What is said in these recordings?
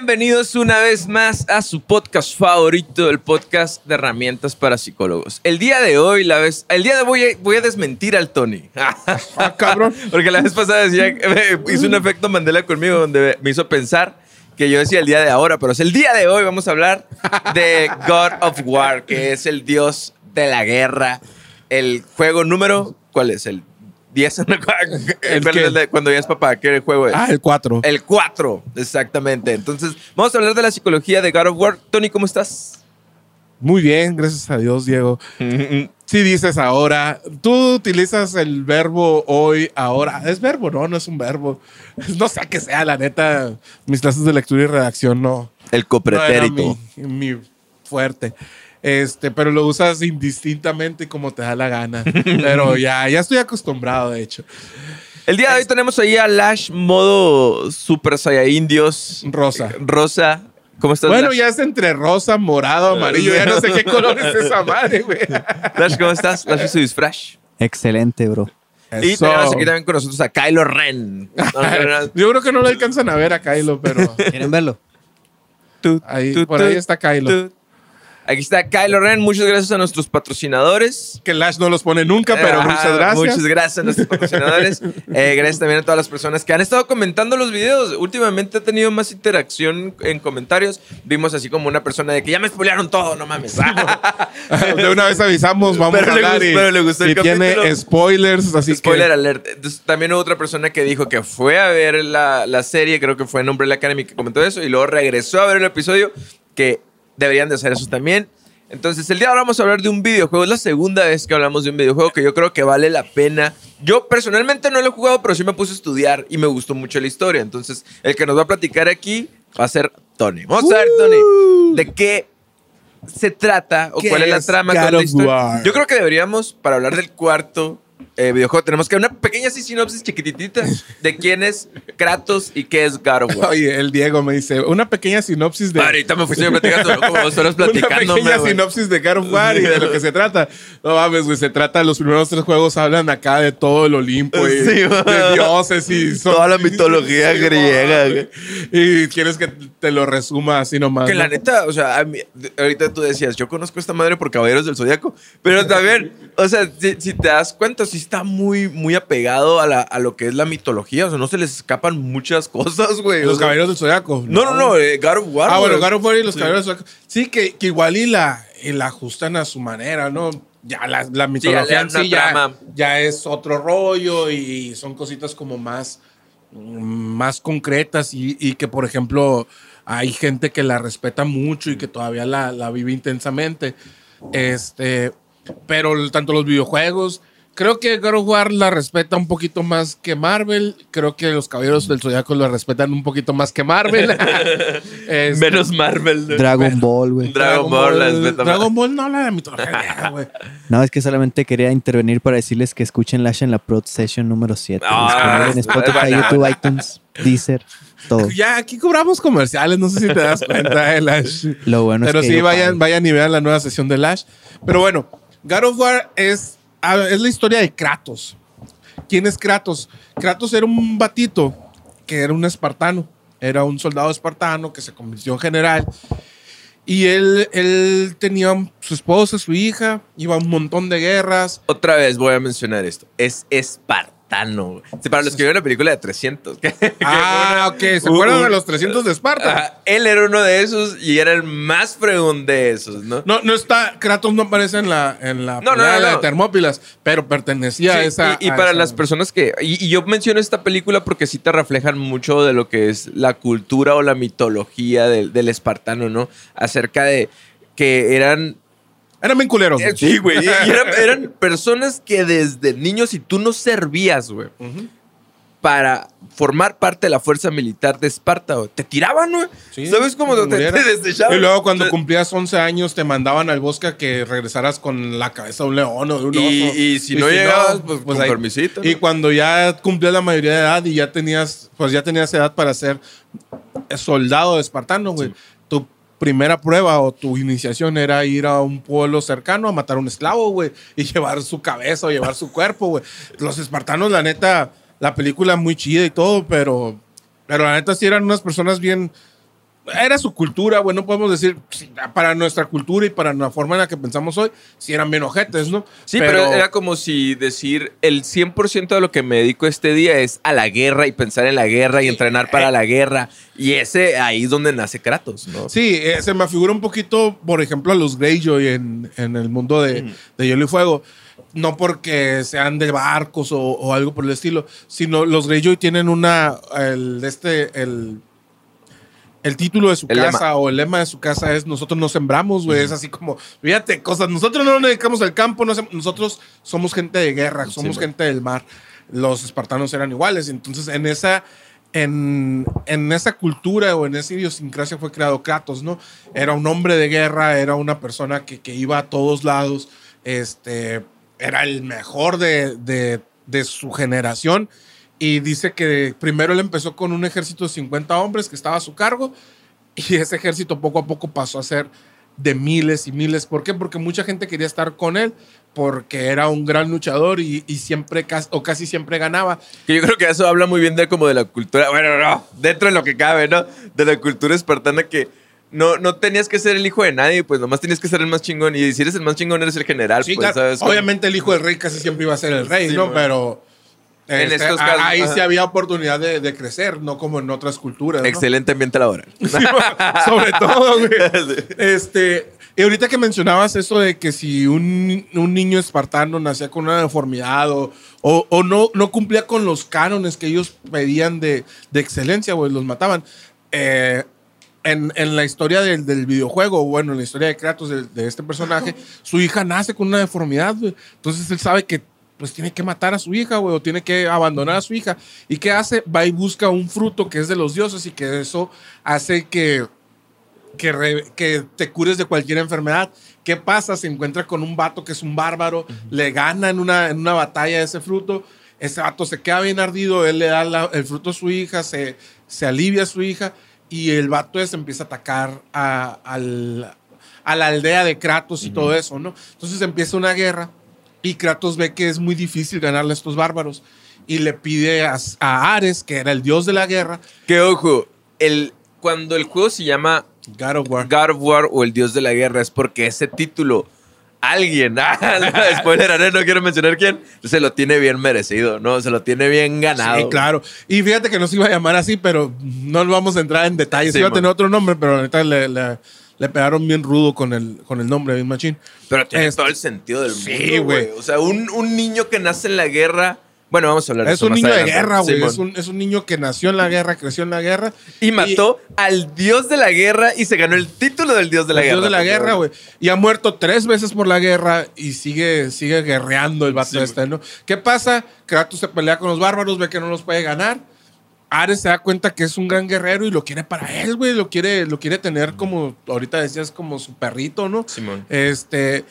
Bienvenidos una vez más a su podcast favorito, el podcast de herramientas para psicólogos. El día de hoy, la vez, el día de hoy voy a desmentir al Tony. Ah, cabrón. Porque la vez pasada decía, hizo un efecto Mandela conmigo donde me hizo pensar que yo decía el día de ahora, pero es el día de hoy vamos a hablar de God of War, que es el dios de la guerra, el juego número, ¿cuál es? El 10 ¿El de cuando ya es papá, ¿qué juego es? Ah, el 4. El 4, exactamente. Entonces, vamos a hablar de la psicología de God of War. Tony, ¿cómo estás? Muy bien, gracias a Dios, Diego. Si dices ahora, tú utilizas el verbo hoy, ahora. Es verbo, no, no es un verbo. No sé qué sea, la neta. Mis clases de lectura y redacción no. El no copretérito. mi, mi fuerte. Este, pero lo usas indistintamente como te da la gana. Pero ya, ya estoy acostumbrado, de hecho. El día de hoy tenemos ahí a Lash modo Super Saiyajin Dios. Rosa. Rosa. ¿Cómo estás, Bueno, Lash? ya es entre rosa, morado, amarillo. Ya no sé qué color es esa madre, güey. Lash, ¿cómo estás? Lash hizo disfrash. Excelente, bro. Y Eso. tenemos aquí también con nosotros a Kylo Ren. Yo creo que no lo alcanzan a ver a Kylo, pero ¿Quieren verlo? Ahí, por ahí está Kylo. Aquí está Kylo Ren. Muchas gracias a nuestros patrocinadores. Que Lash no los pone nunca, pero Ajá, muchas gracias. Muchas gracias a nuestros patrocinadores. Eh, gracias también a todas las personas que han estado comentando los videos. Últimamente he tenido más interacción en comentarios. Vimos así como una persona de que ya me spoilearon todo, no mames. De una vez avisamos, vamos Pero a le hablar gustó- y, pero le gustó el y tiene spoilers, así Spoiler que alert. Entonces, también hubo otra persona que dijo que fue a ver la, la serie, creo que fue en Umbrella Academy que comentó eso, y luego regresó a ver el episodio, que deberían de hacer eso también. Entonces, el día de ahora vamos a hablar de un videojuego. Es la segunda vez que hablamos de un videojuego que yo creo que vale la pena. Yo personalmente no lo he jugado, pero sí me puse a estudiar y me gustó mucho la historia. Entonces, el que nos va a platicar aquí va a ser Tony. Vamos a ver, Tony, de qué se trata o ¿Qué cuál es la es trama. God cuál es la historia. Yo creo que deberíamos, para hablar del cuarto eh, videojuego, tenemos que una pequeña así sinopsis chiquititita de quién es Kratos y qué es God of War. Oye, el Diego me dice, una pequeña sinopsis de... Ahorita me fuiste platicando, ¿no? como dos horas Una pequeña sinopsis de God of War y de lo que se trata. No mames, güey, se trata, los primeros tres juegos hablan acá de todo el Olimpo y Sí, de dioses y... son- Toda la mitología griega, güey. Y quieres que te lo resuma así nomás. Que la ¿no? neta, o sea, a mí- ahorita tú decías, yo conozco esta madre por Caballeros del Zodiaco, pero también, o sea, si, si te das cuenta, sí está muy, muy apegado a, la- a lo que es la mitología, o sea, no se les escapan muchas cosas, güey. Los o sea, caballeros del Zodiaco. No, no, no, eh, God of War. Ah, bueno. God of War y los Sí. caballeros del Zodiaco. Sí, que, que igual y la, y la ajustan a su manera, ¿no? Ya la, la mitología sí ya, trama. ya es otro rollo y son cositas como más, más concretas y, y que, por ejemplo, hay gente que la respeta mucho y que todavía la, la vive intensamente. Este, pero tanto los videojuegos, creo que God of War la respeta un poquito más que Marvel. Creo que los Caballeros del Zodiaco la respetan un poquito más que Marvel. Este, Menos Marvel. ¿no? Dragon Ball, güey. Dragon Ball, la respeta. Dragon Ball no habla de mitología güey. No, es que solamente quería intervenir para decirles que escuchen Lash en la Prod Session número 7. Ah, en Spotify, bueno. YouTube, iTunes, Deezer, todo. Ya, aquí cobramos comerciales, no sé si te das cuenta, eh, Lash. Lo bueno Pero es que sí, yo vayan, vayan y vean la nueva sesión de Lash. Pero bueno, God of War es, es la historia de Kratos. ¿Quién es Kratos? Kratos era un batito que era un espartano. Era un soldado espartano que se convirtió en general. Y él, él tenía su esposa, su hija, iba a un montón de guerras. Otra vez voy a mencionar esto. Es espartano. Sí, Para los que vieron la película de 300. que- que Ah, ok. ¿Se acuerdan un- de los 300 de Esparta? Él era uno de esos y era el más fregón de esos, ¿no? No, no está, Kratos no aparece en la, en la No, no, no, de la no. de Termópilas, pero pertenecía a esa. y, y a para esa- las personas que. Y, y yo menciono esta película porque sí te reflejan mucho de lo que es la cultura o la mitología del, del espartano, ¿no? Acerca de que eran. Eran bien culeros. sí, güey. y eran, eran personas que desde niños, si tú no servías, güey, para formar parte de la fuerza militar de Esparta, güey, te tiraban, güey. Sí, ¿Sabes cómo te, te desechaban? Y luego cuando cumplías 11 años te mandaban al bosque a que regresaras con la cabeza de un león o de un oso. y si no llegabas, pues, con ahí- permisito, ¿no? Y cuando ya cumplías la mayoría de edad y ya tenías, pues ya tenías edad para ser soldado espartano, güey. Primera prueba o tu iniciación era ir a un pueblo cercano a matar a un esclavo, güey, y llevar su cabeza o llevar su cuerpo, güey. Los espartanos, la neta, la película muy chida y todo, pero, pero la neta sí eran unas personas bien era su cultura, güey. No podemos decir para nuestra cultura y para la forma en la que pensamos hoy, si eran bien ojetes, ¿no? Sí, pero, era como si decir el 100% de lo que me dedico este día es a la guerra y pensar en la guerra y entrenar para la guerra. Y ese ahí es donde nace Kratos, ¿no? Sí, eh, se me figura un poquito, por ejemplo, a los Greyjoy en, en el mundo de, de Hielo y Fuego. No porque sean de barcos o, o algo por el estilo, sino los Greyjoy tienen una, el, este, el, el título de su El casa lema. o el lema de su casa es nosotros no sembramos, güey. Es así como, fíjate, cosas, nosotros no nos dedicamos al campo, no nosotros somos gente de guerra, somos gente del mar. Los espartanos eran iguales. Entonces, en esa, en, en esa cultura o en esa idiosincrasia fue creado Kratos, ¿no? Era un hombre de guerra, era una persona que, que iba a todos lados, este, era el mejor de, de, de su generación. Y dice que primero él empezó con un ejército de 50 hombres que estaba a su cargo y ese ejército poco a poco pasó a ser de miles y miles. ¿Por qué? Porque mucha gente quería estar con él porque era un gran luchador y, y siempre, o casi siempre ganaba. Que yo creo que eso habla muy bien de como de la cultura, bueno, no, dentro de lo que cabe, ¿no? De la cultura espartana que no, no tenías que ser el hijo de nadie, pues nomás tenías que ser el más chingón. Y si eres el más chingón, eres el general, Sí, pues, claro, ¿sabes? Obviamente el hijo del rey casi siempre iba a ser el rey, Sí, ¿no? man. Pero En este, estos casos, ahí ajá. sí había oportunidad de, de crecer, no como en otras culturas. ¿no? Excelente ambiente laboral. Sobre todo, güey. Este, y ahorita que mencionabas eso de que si un, un niño espartano nacía con una deformidad o, o, o no, no cumplía con los cánones que ellos pedían de, de excelencia, güey, los mataban. Eh, en, en la historia del, del videojuego, bueno, en la historia de Kratos, de, de este personaje, su hija nace con una deformidad, güey. Entonces él sabe que pues tiene que matar a su hija, güey, o tiene que abandonar a su hija. ¿Y qué hace? Va y busca un fruto que es de los dioses y que eso hace que, que, re- que te cures de cualquier enfermedad. ¿Qué pasa? Se encuentra con un vato que es un bárbaro, le gana en una, en una batalla ese fruto, ese vato se queda bien ardido, él le da la- el fruto a su hija, se, se alivia a su hija y el vato ese empieza a atacar a, al- a la aldea de Kratos y todo eso, ¿no? Entonces empieza una guerra y Kratos ve que es muy difícil ganarle a estos bárbaros y le pide a, a Ares, que era el dios de la guerra, que ojo, el, cuando el juego se llama God of War. God of War o el Dios de la Guerra es porque ese título alguien, ah, spoiler, alert, no quiero mencionar quién, se lo tiene bien merecido, ¿no? Se lo tiene bien ganado. Sí, claro. Y fíjate que no se iba a llamar así, pero no vamos a entrar en detalles. Sí, iba a man. tener otro nombre, pero neta le, le- le pegaron bien rudo con el, con el nombre, bien machín. Pero tiene Este- todo el sentido del Sí, mundo, güey. güey. O sea, un, un niño que nace en la guerra. Bueno, vamos a hablar de Es eso un más niño de guerra, güey. Es un, es un niño que nació en la guerra, creció en la guerra. Y mató al dios de la guerra y se ganó el título del dios de la el guerra. dios de la guerra, güey. Y ha muerto tres veces por la guerra y sigue, sigue guerreando el vato Sí, este, ¿no? ¿Qué pasa? Kratos se pelea con los bárbaros, ve que no los puede ganar. Ares se da cuenta que es un gran guerrero y lo quiere para él, güey. Lo quiere, lo quiere tener como, ahorita decías, como su perrito, ¿no? Simón. Este.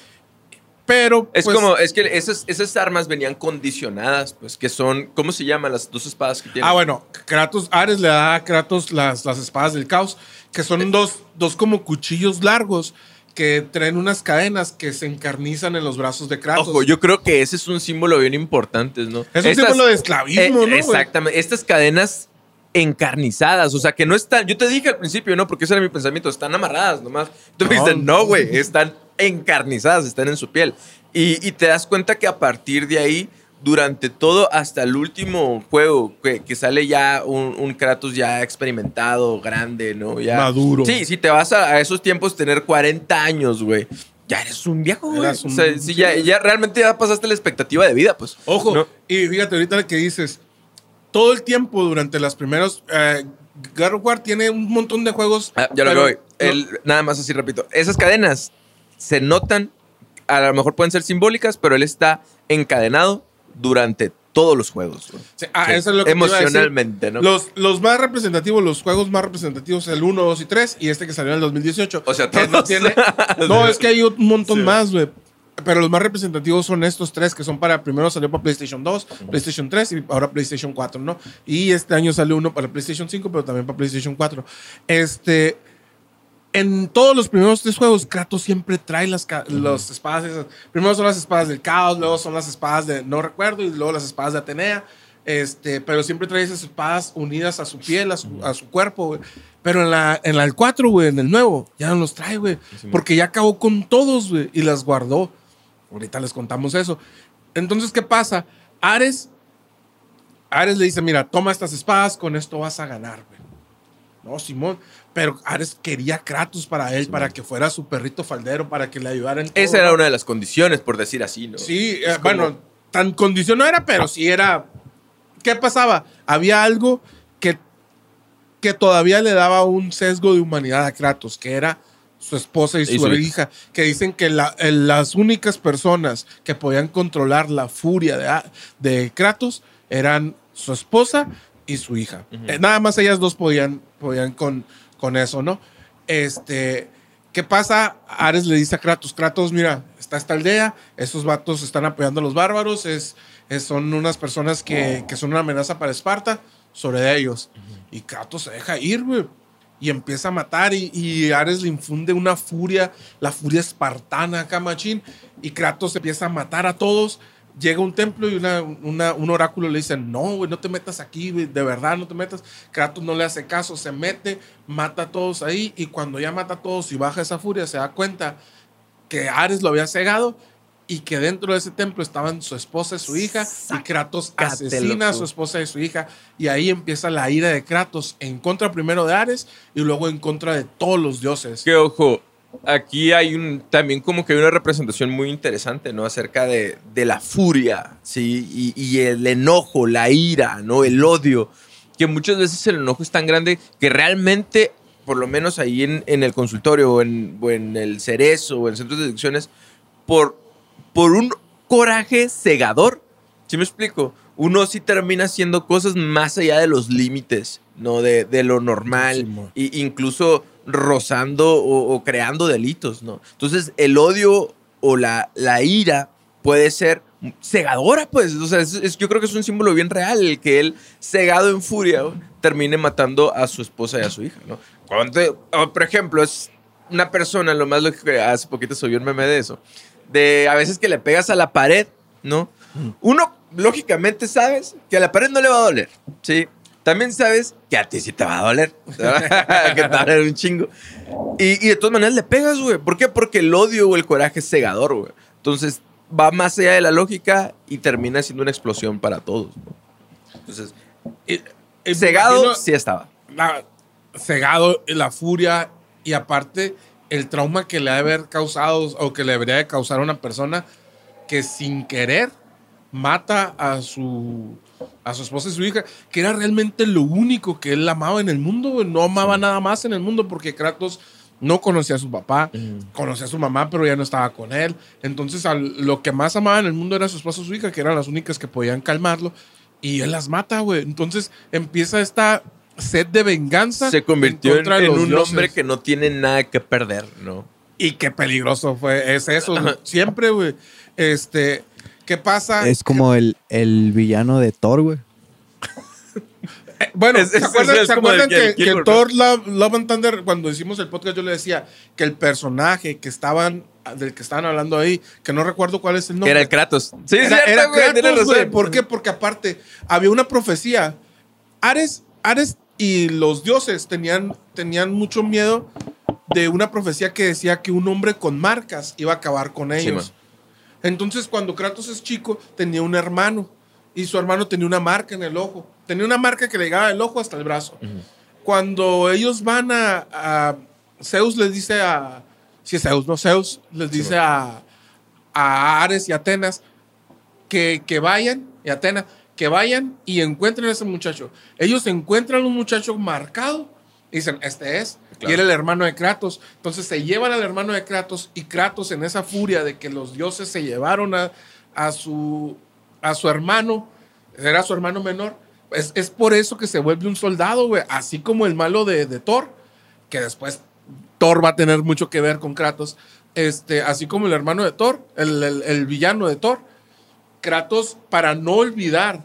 Pero. Es pues, como, es que esas, esas armas venían condicionadas, pues, que son, ¿cómo se llaman las dos espadas que tiene? Ah, bueno, Kratos, Ares le da a Kratos las, las espadas del caos, que son dos, dos como cuchillos largos que traen unas cadenas que se encarnizan en los brazos de Kratos. Ojo, yo creo que ese es un símbolo bien importante, ¿no? Es un símbolo de esclavismo, eh, ¿no? Exactamente. Estas cadenas encarnizadas, o sea, que no están, yo te dije al principio, ¿no? Porque ese era mi pensamiento, están amarradas nomás. Tú me No. dijiste, no, güey, están encarnizadas, están en su piel. Y, y te das cuenta que a partir de ahí, durante todo, hasta el último juego, que, que sale ya un, un Kratos ya experimentado, grande, ¿no? Ya, Maduro. Sí, si te vas a, a esos tiempos, tener 40 años, güey. Ya eres un viejo, güey. Un- O sea, sí, ya, ya realmente ya pasaste la expectativa de vida, pues. Ojo, ¿no? y fíjate ahorita que dices, todo el tiempo durante las primeros... eh, God of War tiene un montón de juegos. Ah, ya lo pero que voy. no- El- nada más así, repito. Esas cadenas se notan, a lo mejor pueden ser simbólicas, pero él está encadenado durante todos los juegos. Sí, ah, Sí. eso es lo que te iba a decir. Emocionalmente, ¿no? Los, los más representativos, los juegos más representativos, el 1, 2 y 3, y este que salió en el 2018. O sea, que no todos. tiene. No, es que hay un montón Sí. más, güey. Pero los más representativos son estos tres que son para. Primero salió para PlayStation 2, PlayStation 3 y ahora PlayStation 4, ¿no? Y este año salió uno para PlayStation 5, pero también para PlayStation 4. Este. En todos los primeros tres juegos, Kratos siempre trae las, las espadas esas. Primero son las espadas del caos, luego son las espadas de no recuerdo y luego las espadas de Atenea. Este, pero siempre trae esas espadas unidas a su piel, a su, a su cuerpo, güey. Pero en la, en la el 4, güey, en el nuevo, ya no los trae, güey. Porque ya acabó con todos, güey, y las guardó. Ahorita les contamos eso. Entonces, ¿qué pasa? Ares, Ares le dice, mira, toma estas espadas, con esto vas a ganar, güey. No, Simón. Pero Ares quería Kratos para él, para que fuera su perrito faldero, para que le ayudara en todo. Esa era una de las condiciones, por decir así, ¿no? Sí, eh, bueno, tan condición no era, pero sí era. ¿Qué pasaba? Había algo que, que todavía le daba un sesgo de humanidad a Kratos, que era su esposa y su, su hija. hija, que dicen que la- eh, las únicas personas que podían controlar la furia de, A- de Kratos eran su esposa y su hija. Eh, nada más ellas dos podían, podían con, con eso, ¿no? Este, ¿qué pasa? Ares le dice a Kratos, Kratos, mira, está esta aldea, estos vatos están apoyando a los bárbaros, es, es- son unas personas que, que son una amenaza para Esparta, sobre ellos. Y Kratos se deja ir, güey. Y empieza a matar y, y Ares le infunde una furia, la furia espartana acá, machín. Y Kratos empieza a matar a todos. Llega un templo y una, un oráculo le dice, no, güey, no te metas aquí, güey, de verdad no te metas. Kratos no le hace caso, se mete, mata a todos ahí y cuando ya mata a todos y baja esa furia, se da cuenta que Ares lo había cegado y que dentro de ese templo estaban su esposa y su hija y Kratos asesina a su esposa y su hija y ahí empieza la ira de Kratos en contra primero de Ares y luego en contra de todos los dioses. Que ojo, aquí hay un también como que hay una representación muy interesante, ¿no? Acerca de, de la furia, ¿sí? Y, y el enojo, la ira, ¿no? El odio. Que muchas veces el enojo es tan grande que realmente, por lo menos ahí en, en el consultorio o en, o en el cerezo o en centros de adicciones, por, por un coraje cegador, ¿sí me explico? Uno sí termina haciendo cosas más allá de los límites, ¿no? De, de lo normal. Y incluso rozando o, o creando delitos, ¿no? Entonces, el odio o la, la ira puede ser cegadora, pues. O sea, es- es- yo creo que es un símbolo bien real, el que él, cegado en furia, ¿no? termine matando a su esposa y a su hija, ¿no? Cuando, por ejemplo, es una persona, lo más lógico que hace poquito subió un meme de eso, de a veces que le pegas a la pared, ¿no? Uno, lógicamente, sabes que a la pared no le va a doler, ¿sí? También sabes que a ti sí te va a doler, que te va a doler un chingo. Y, y de todas maneras le pegas, güey. ¿Por qué? Porque el odio o el coraje es cegador, güey. Entonces va más allá de la lógica y termina siendo una explosión para todos. Entonces, y me cegado imagino sí estaba. la- cegado, la furia y aparte el trauma que le ha de haber causado o que le debería de causar a una persona que sin querer mata a su a su esposa y su hija, que era realmente lo único que él amaba en el mundo, no amaba nada más en el mundo porque Kratos no conocía a su papá, conocía a su mamá, pero ya no estaba con él. Entonces, al- lo que más amaba en el mundo era su esposa y su hija, que eran las únicas que podían calmarlo. Y él las mata, güey. Entonces empieza esta sed de venganza. Se convirtió en, un dioses. hombre que no tiene nada que perder, ¿no? Y qué peligroso fue. Es eso, siempre, güey. Este, ¿qué pasa? Es como el, el villano de Thor, güey. Eh, bueno, Es- ¿se acuerdan, es ¿se como acuerdan el- el que, Thor Love, Love and Thunder, cuando hicimos el podcast, yo le decía que el personaje que estaban, del que estaban hablando ahí, que no recuerdo cuál es el nombre. Era el Kratos. Sí, Era, cierto, era güey, Kratos, güey. ¿Por qué? Porque aparte había una profecía. Ares, Ares y los dioses tenían, tenían mucho miedo de una profecía que decía que un hombre con marcas iba a acabar con Sí, ellos. Entonces, cuando Kratos es chico, tenía un hermano y su hermano tenía una marca en el ojo. Tenía una marca que le llegaba del ojo hasta el brazo. Cuando ellos van a, a- Zeus les dice a si es Zeus, no Zeus, les dice a, a Ares y Atenas que, que vayan, y Atenas, que vayan y encuentren a ese muchacho. Ellos encuentran un muchacho marcado y dicen, este es. Claro. Y era el hermano de Kratos. Entonces se llevan al hermano de Kratos y Kratos en esa furia de que los dioses se llevaron a, a, su, a su hermano, era su hermano menor. Es, es por eso que se vuelve un soldado, güey. Así como el malo de, de Thor, que después Thor va a tener mucho que ver con Kratos. Este, así como el hermano de Thor, el, el- el villano de Thor. Kratos, para no olvidar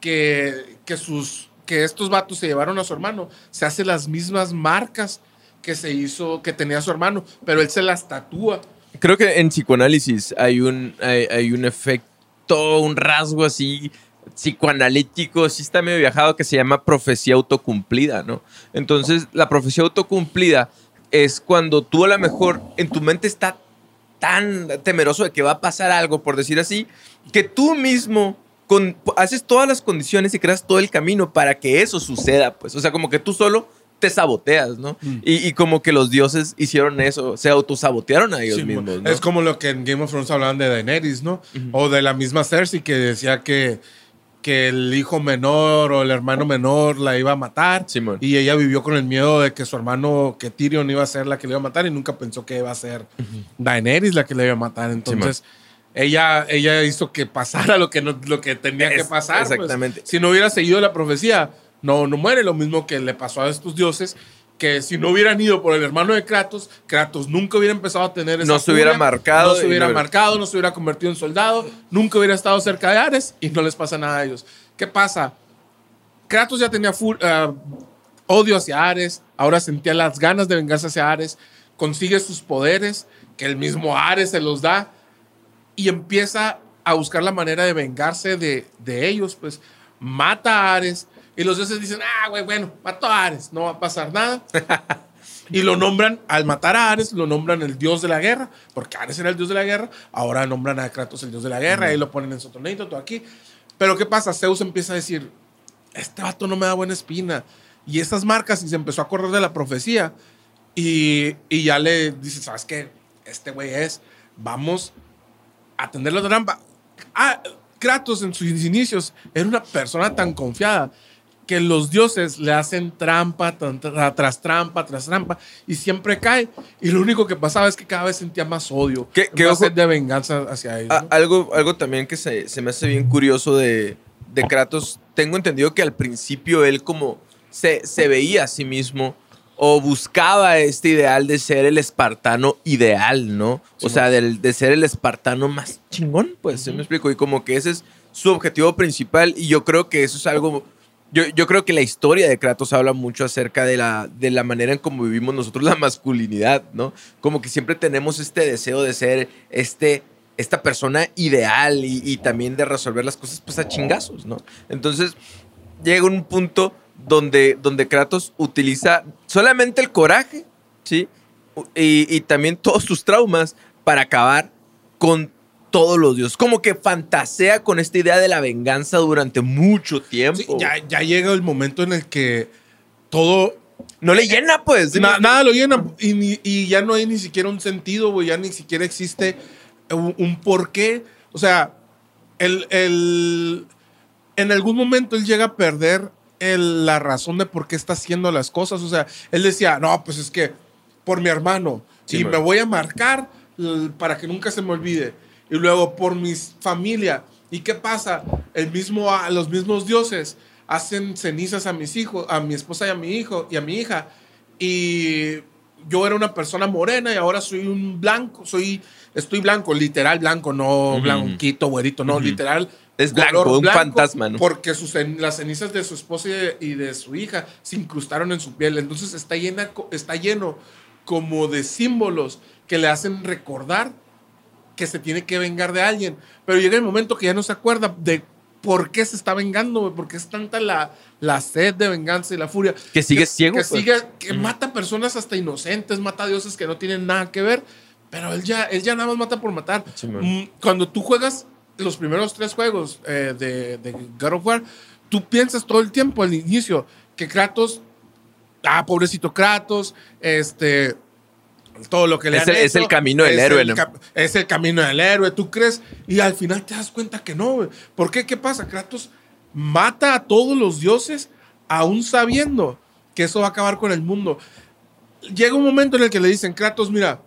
que, que, sus, que estos vatos se llevaron a su hermano, se hace las mismas marcas que se hizo, que tenía su hermano, pero él se las tatúa. Creo que en psicoanálisis hay un, hay, un efecto, un rasgo así psicoanalítico, sí está medio viajado, que se llama profecía autocumplida, ¿no? Entonces, la profecía autocumplida es cuando tú a lo mejor en tu mente está tan temeroso de que va a pasar algo, por decir así, que tú mismo con, haces todas las condiciones y creas todo el camino para que eso suceda, pues. O sea, como que tú solo te saboteas, ¿no? Mm. Y, y como que los dioses hicieron eso, se autosabotearon a ellos Sí, mismos, ¿no? Es como lo que en Game of Thrones hablaban de Daenerys, ¿no? O de la misma Cersei que decía que, que el hijo menor o el hermano menor la iba a matar. Simón. Y ella vivió con el miedo de que su hermano, que Tyrion iba a ser la que le iba a matar y nunca pensó que iba a ser Daenerys la que le iba a matar. Entonces, ella, ella hizo que pasara lo que, no, lo que tenía que pasar. pues. exactamente. Si no hubiera seguido la profecía, no, no muere. Lo mismo que le pasó a estos dioses. Que si no hubieran ido por el hermano de Kratos, Kratos nunca hubiera empezado a tener esa No se hubiera marcado No se hubiera no- marcado, no se hubiera convertido en soldado, nunca hubiera estado cerca de Ares y no les pasa nada a ellos. ¿Qué pasa? Kratos ya tenía ah, odio hacia Ares, ahora sentía las ganas de vengarse hacia Ares, consigue sus poderes, que el mismo Ares se los da, y empieza a buscar la manera de vengarse de, de ellos, pues mata a Ares, y los dioses dicen, ah, güey, bueno, mató a Ares, no va a pasar nada. Y lo nombran, al matar a Ares, lo nombran el dios de la guerra, porque Ares era el dios de la guerra, ahora nombran a Kratos el dios de la guerra, y lo ponen en su torneo, todo aquí. Pero ¿qué pasa? Zeus empieza a decir, este vato no me da buena espina. Y esas marcas, y se empezó a correr de la profecía, y, y ya le dice, ¿sabes qué? Este güey es, vamos a tender la trampa. Ah, Kratos en sus inicios era una persona tan confiada que los dioses le hacen trampa tra- tras trampa tras trampa y siempre cae. Y lo único que pasaba es que cada vez sentía más odio, ¿Qué- qué más ojo? sed de venganza hacia ellos. A- ¿no? algo, algo también que se, se me hace bien curioso de, de Kratos. Tengo entendido que al principio él como se, se veía a sí mismo o buscaba este ideal de ser el espartano ideal, ¿no? o sea, del- de ser el espartano más chingón, pues, ¿se me explico? Y como que ese es su objetivo principal y yo creo que eso es algo... Yo, yo creo que la historia de Kratos habla mucho acerca de la, de la manera en cómo vivimos nosotros la masculinidad, ¿no? Como que siempre tenemos este deseo de ser este, esta persona ideal y, también de resolver las cosas pues a chingazos, ¿no? Entonces llega un punto donde, donde Kratos utiliza solamente el coraje, ¿sí? Y también todos sus traumas para acabar con todos los dioses. Como que fantasea con esta idea de la venganza durante mucho tiempo. Sí, ya, ya llega el momento en el que todo No le llena, pues. Na- nada lo llena y, ya no hay ni siquiera un sentido, güey. Ya ni siquiera existe un, un porqué. O sea, el, el- en algún momento él llega a perder el- la razón de por qué está haciendo las cosas. O sea, él decía, no, pues es que por mi hermano. Sí, y man. me voy a marcar para que nunca se me olvide. Y luego por mi familia. ¿Y qué pasa? El mismo, los mismos dioses hacen cenizas a mis hijos, a mi esposa y a mi hijo y a mi hija. Y yo era una persona morena y ahora soy un blanco, soy, estoy blanco, literal blanco, no Ujú. blanquito, güerito, no, Ujú. literal. Es blanco, un fantasma, ¿no? Porque sus, las cenizas de su esposa y de, y de su hija se incrustaron en su piel. Entonces está, llena, está lleno como de símbolos que le hacen recordar que se tiene que vengar de alguien. Pero llega el momento que ya no se acuerda de por qué se está vengando, porque es tanta la, la sed de venganza y la furia. Que sigue ciego, Que, pues. sigue, que mata personas hasta inocentes, mata a dioses que no tienen nada que ver. Pero él ya, él ya nada más mata por matar. Sí. Mm, Cuando tú juegas los primeros tres juegos eh, de, de God of War, tú piensas todo el tiempo al inicio que Kratos, ah, pobrecito Kratos, este, todo lo que le Es han el- es el camino del héroe, el ¿no? Es el camino del héroe, tú crees, y al final te das cuenta que no. ¿Por qué? ¿Qué pasa? Kratos mata a todos los dioses aún sabiendo que eso va a acabar con el mundo. Llega un momento en el que le dicen, Kratos, mira,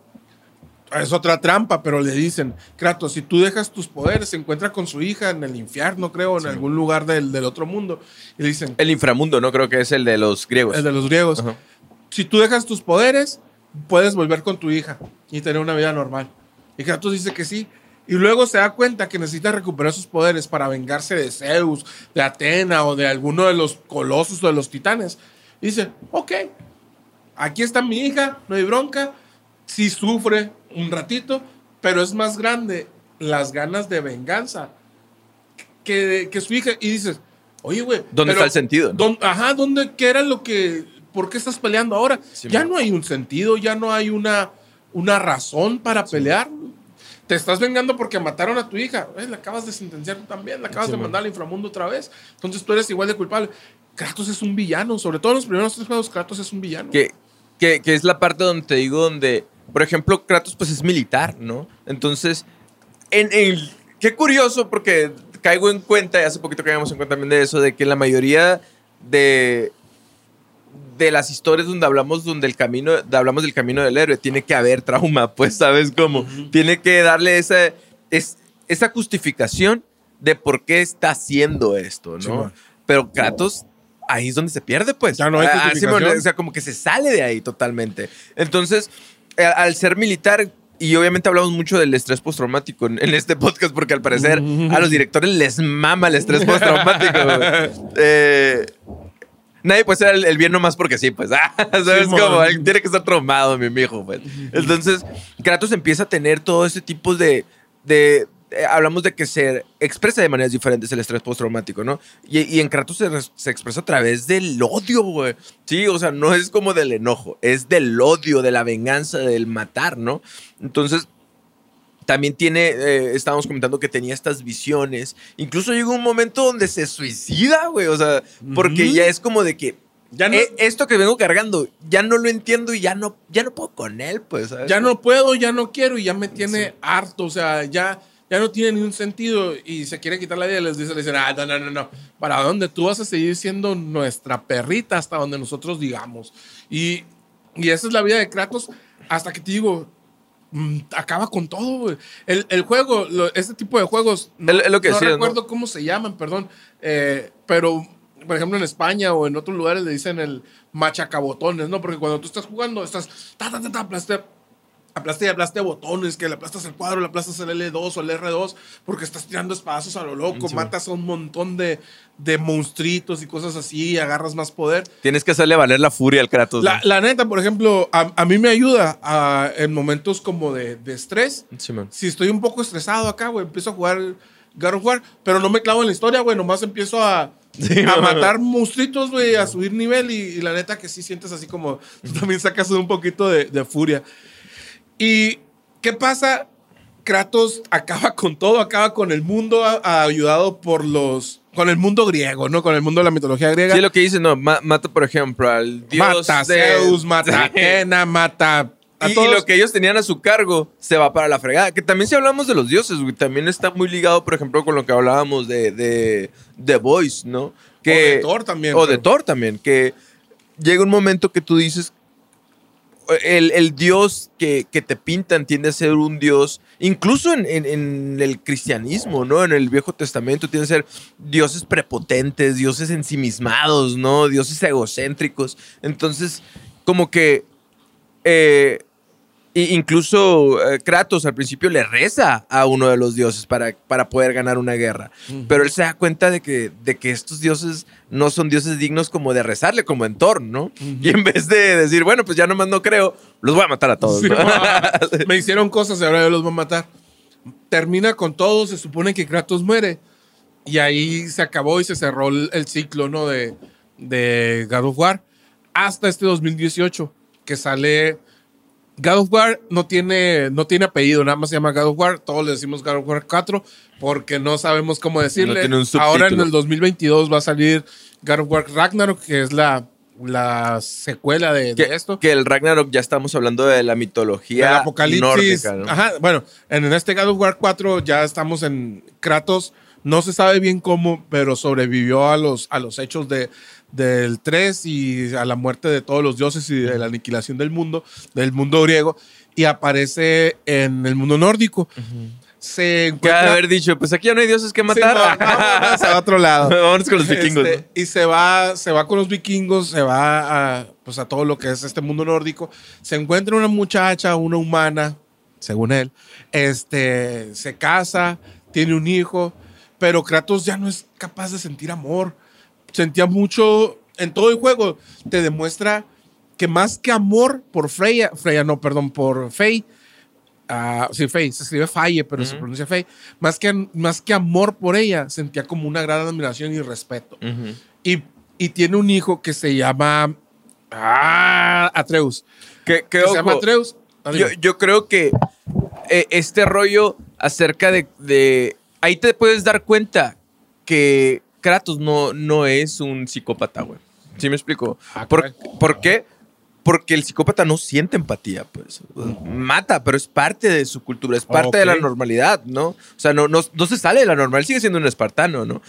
es otra trampa, pero le dicen, Kratos, si tú dejas tus poderes, se encuentra con su hija en el infierno, creo, en algún lugar del, del otro mundo. Y le dicen, El inframundo, ¿no? Creo que es el de los griegos. el de los griegos, Ajá. si tú dejas tus poderes, puedes volver con tu hija y tener una vida normal. Y Kratos dice que sí. Y luego se da cuenta que necesita recuperar sus poderes para vengarse de Zeus, de Atena o de alguno de los colosos o de los titanes. Y dice, ok, aquí está mi hija, no hay bronca. Sí sufre un ratito, pero es más grande las ganas de venganza que, que su hija. Y dices, oye, güey. ¿Dónde pero está el sentido, no? ¿dónde- ajá, ¿dónde, qué era lo que, por qué estás peleando ahora? Sí, ya man. no hay un sentido, ya no hay una, una razón para pelear. Te estás vengando porque mataron a tu hija. Eh, la acabas de sentenciar tú también, la acabas Sí, de man. mandar al inframundo otra vez. Entonces tú eres igual de culpable. Kratos es un villano, sobre todo en los primeros tres juegos, Kratos es un villano. que, que, que es la parte donde te digo donde, por ejemplo, Kratos pues es militar, ¿no? Entonces, en, en- qué curioso porque caigo en cuenta, y hace poquito caímos en cuenta también de eso, de que la mayoría de, de las historias donde hablamos donde el camino, hablamos del camino del héroe, tiene que haber trauma, pues, ¿sabes cómo? Tiene que darle esa, es, esa justificación de por qué está haciendo esto, ¿no? Sí. Pero Kratos, ahí es donde se pierde, pues. Ya no hay Ah, ah, justificación. O sea, como que se sale de ahí totalmente. Entonces, eh, al ser militar, y obviamente hablamos mucho del estrés postraumático en, en este podcast, porque al parecer a los directores les mama el estrés postraumático. Eh, nadie puede ser el, el bien nomás porque sí, pues. ah, ¿Sabes Simón. cómo? Tiene que estar traumado, mi mijo, pues. Entonces, Kratos empieza a tener todo ese tipo de. de eh, hablamos de que se expresa de maneras diferentes el estrés postraumático, ¿no? Y, y en Kratos se, se expresa a través del odio, güey. Sí, o sea, no es como del enojo, es del odio, de la venganza, del matar, ¿no? Entonces, también tiene, eh, estábamos comentando que tenía estas visiones. Incluso llegó un momento donde se suicida, güey. O sea, porque ya es como de que Ya no, "Eh, esto que vengo cargando, ya no lo entiendo y ya no, ya no puedo con él, pues. ¿sabes? ya no puedo, ya no quiero y ya me tiene harto. O sea, ya, ya no tiene ni un sentido y se quiere quitar la vida. Les dice, le dicen, ah, no, no, no, no. ¿Para dónde? Tú vas a seguir siendo nuestra perrita hasta donde nosotros digamos. Y, y esa es la vida de Kratos hasta que te digo, acaba con todo, güey. El, el juego, lo- este tipo de juegos, no, Es- es lo que no decías, ¿no? recuerdo cómo se llaman, perdón, eh, pero por ejemplo en España o en otros lugares le dicen el machacabotones, ¿no? Porque cuando tú estás jugando, estás ta, ta, ta, ta, aplaste, y aplaste botones, que le aplastas el cuadro, le aplastas el L2 o el R2, porque estás tirando espadazos a lo loco, Sí. matas a un montón de, de monstruitos y cosas así, agarras más poder. Tienes que hacerle valer la furia al Kratos. La, la neta, por ejemplo, a, a mí me ayuda a- en momentos como de, de estrés. Sí. Si estoy un poco estresado acá, güey, empiezo a jugar God of War, pero no me clavo en la historia, güey, nomás empiezo a, Sí, a matar monstruitos, güey, a subir nivel y, y la neta que sí sientes así como, tú también sacas un poquito de, de furia. ¿Y qué pasa? Kratos acaba con todo, acaba con el mundo ayudado por los... Con el mundo griego, ¿no? Con el mundo de la mitología griega. Sí, lo que dice, no, ma- mata, por ejemplo, al dios mata a de- Zeus, mata a. Atena, mata a Y, lo que ellos tenían a su cargo se va para la fregada. Que también si hablamos de los dioses, güey, también está muy ligado, por ejemplo, con lo que hablábamos de, de The Voice, ¿no? Que, O de Thor también, O pero- de Thor también, que llega un momento que tú dices, el, el dios que, que te pintan tiende a ser un dios, incluso en, en- el cristianismo, ¿no? En el Viejo Testamento tiende a ser dioses prepotentes, dioses ensimismados, ¿no? Dioses egocéntricos. Entonces, como que eh, i- incluso eh, Kratos al principio le reza a uno de los dioses para, para poder ganar una guerra. Pero él se da cuenta de que, de que estos dioses no son dioses dignos como de rezarle, como en Thor, ¿no? Y en vez de decir, bueno, pues ya nomás no creo, los voy a matar a todos. Sí, ¿no? me hicieron cosas y ahora yo los voy a matar. Termina con todo, se supone que Kratos muere. Y ahí se acabó y se cerró el, el ciclo, ¿no? De, de God of War. Hasta este 2018, que sale... God of War no tiene, no tiene apellido, nada más se llama God of War. Todos le decimos God of War 4 porque no sabemos cómo decirle. Ahora en el 2022 va a salir God of War Ragnarok, que es la, la secuela de, de que, esto. que el Ragnarok ya estamos hablando de la mitología apocalipsis. nórdica, ¿no? Ajá, bueno, en, en este God of War 4 ya estamos en Kratos. No se sabe bien cómo, pero sobrevivió a los, a los hechos de, del 3 y a la muerte de todos los dioses y de la aniquilación del mundo, del mundo griego, y aparece en el mundo nórdico. Se encuentra... haber dicho, pues aquí ya no hay dioses que Sí, matar. no, vámonos a otro lado. Vámonos con los vikingos. Este, y se va, se va con los vikingos, se va a, pues a todo lo que es este mundo nórdico. Se encuentra una muchacha, una humana, según él. Este, se casa, tiene un hijo, pero Kratos ya no es capaz de sentir amor. Sentía mucho en todo el juego. Te demuestra que más que amor por Freya, Freya no, perdón, por Faye, ah, sí, Faye, se escribe Faye, pero se pronuncia Faye. Más que, más que amor por ella, sentía como una gran admiración y respeto. Y, y tiene un hijo que se llama ah, Atreus. Que, se llama Atreus. Ah, yo, yo creo que eh, este rollo acerca de, de- Ahí te puedes dar cuenta que Kratos no, no es un psicópata, güey. ¿Sí me explico? Ah, ¿Por, caray. ¿por qué? Porque el psicópata no siente empatía, pues. Mata, pero es parte de su cultura, es parte de la normalidad, ¿no? O sea, no, no, no se sale de la normal, sigue siendo un espartano, ¿no?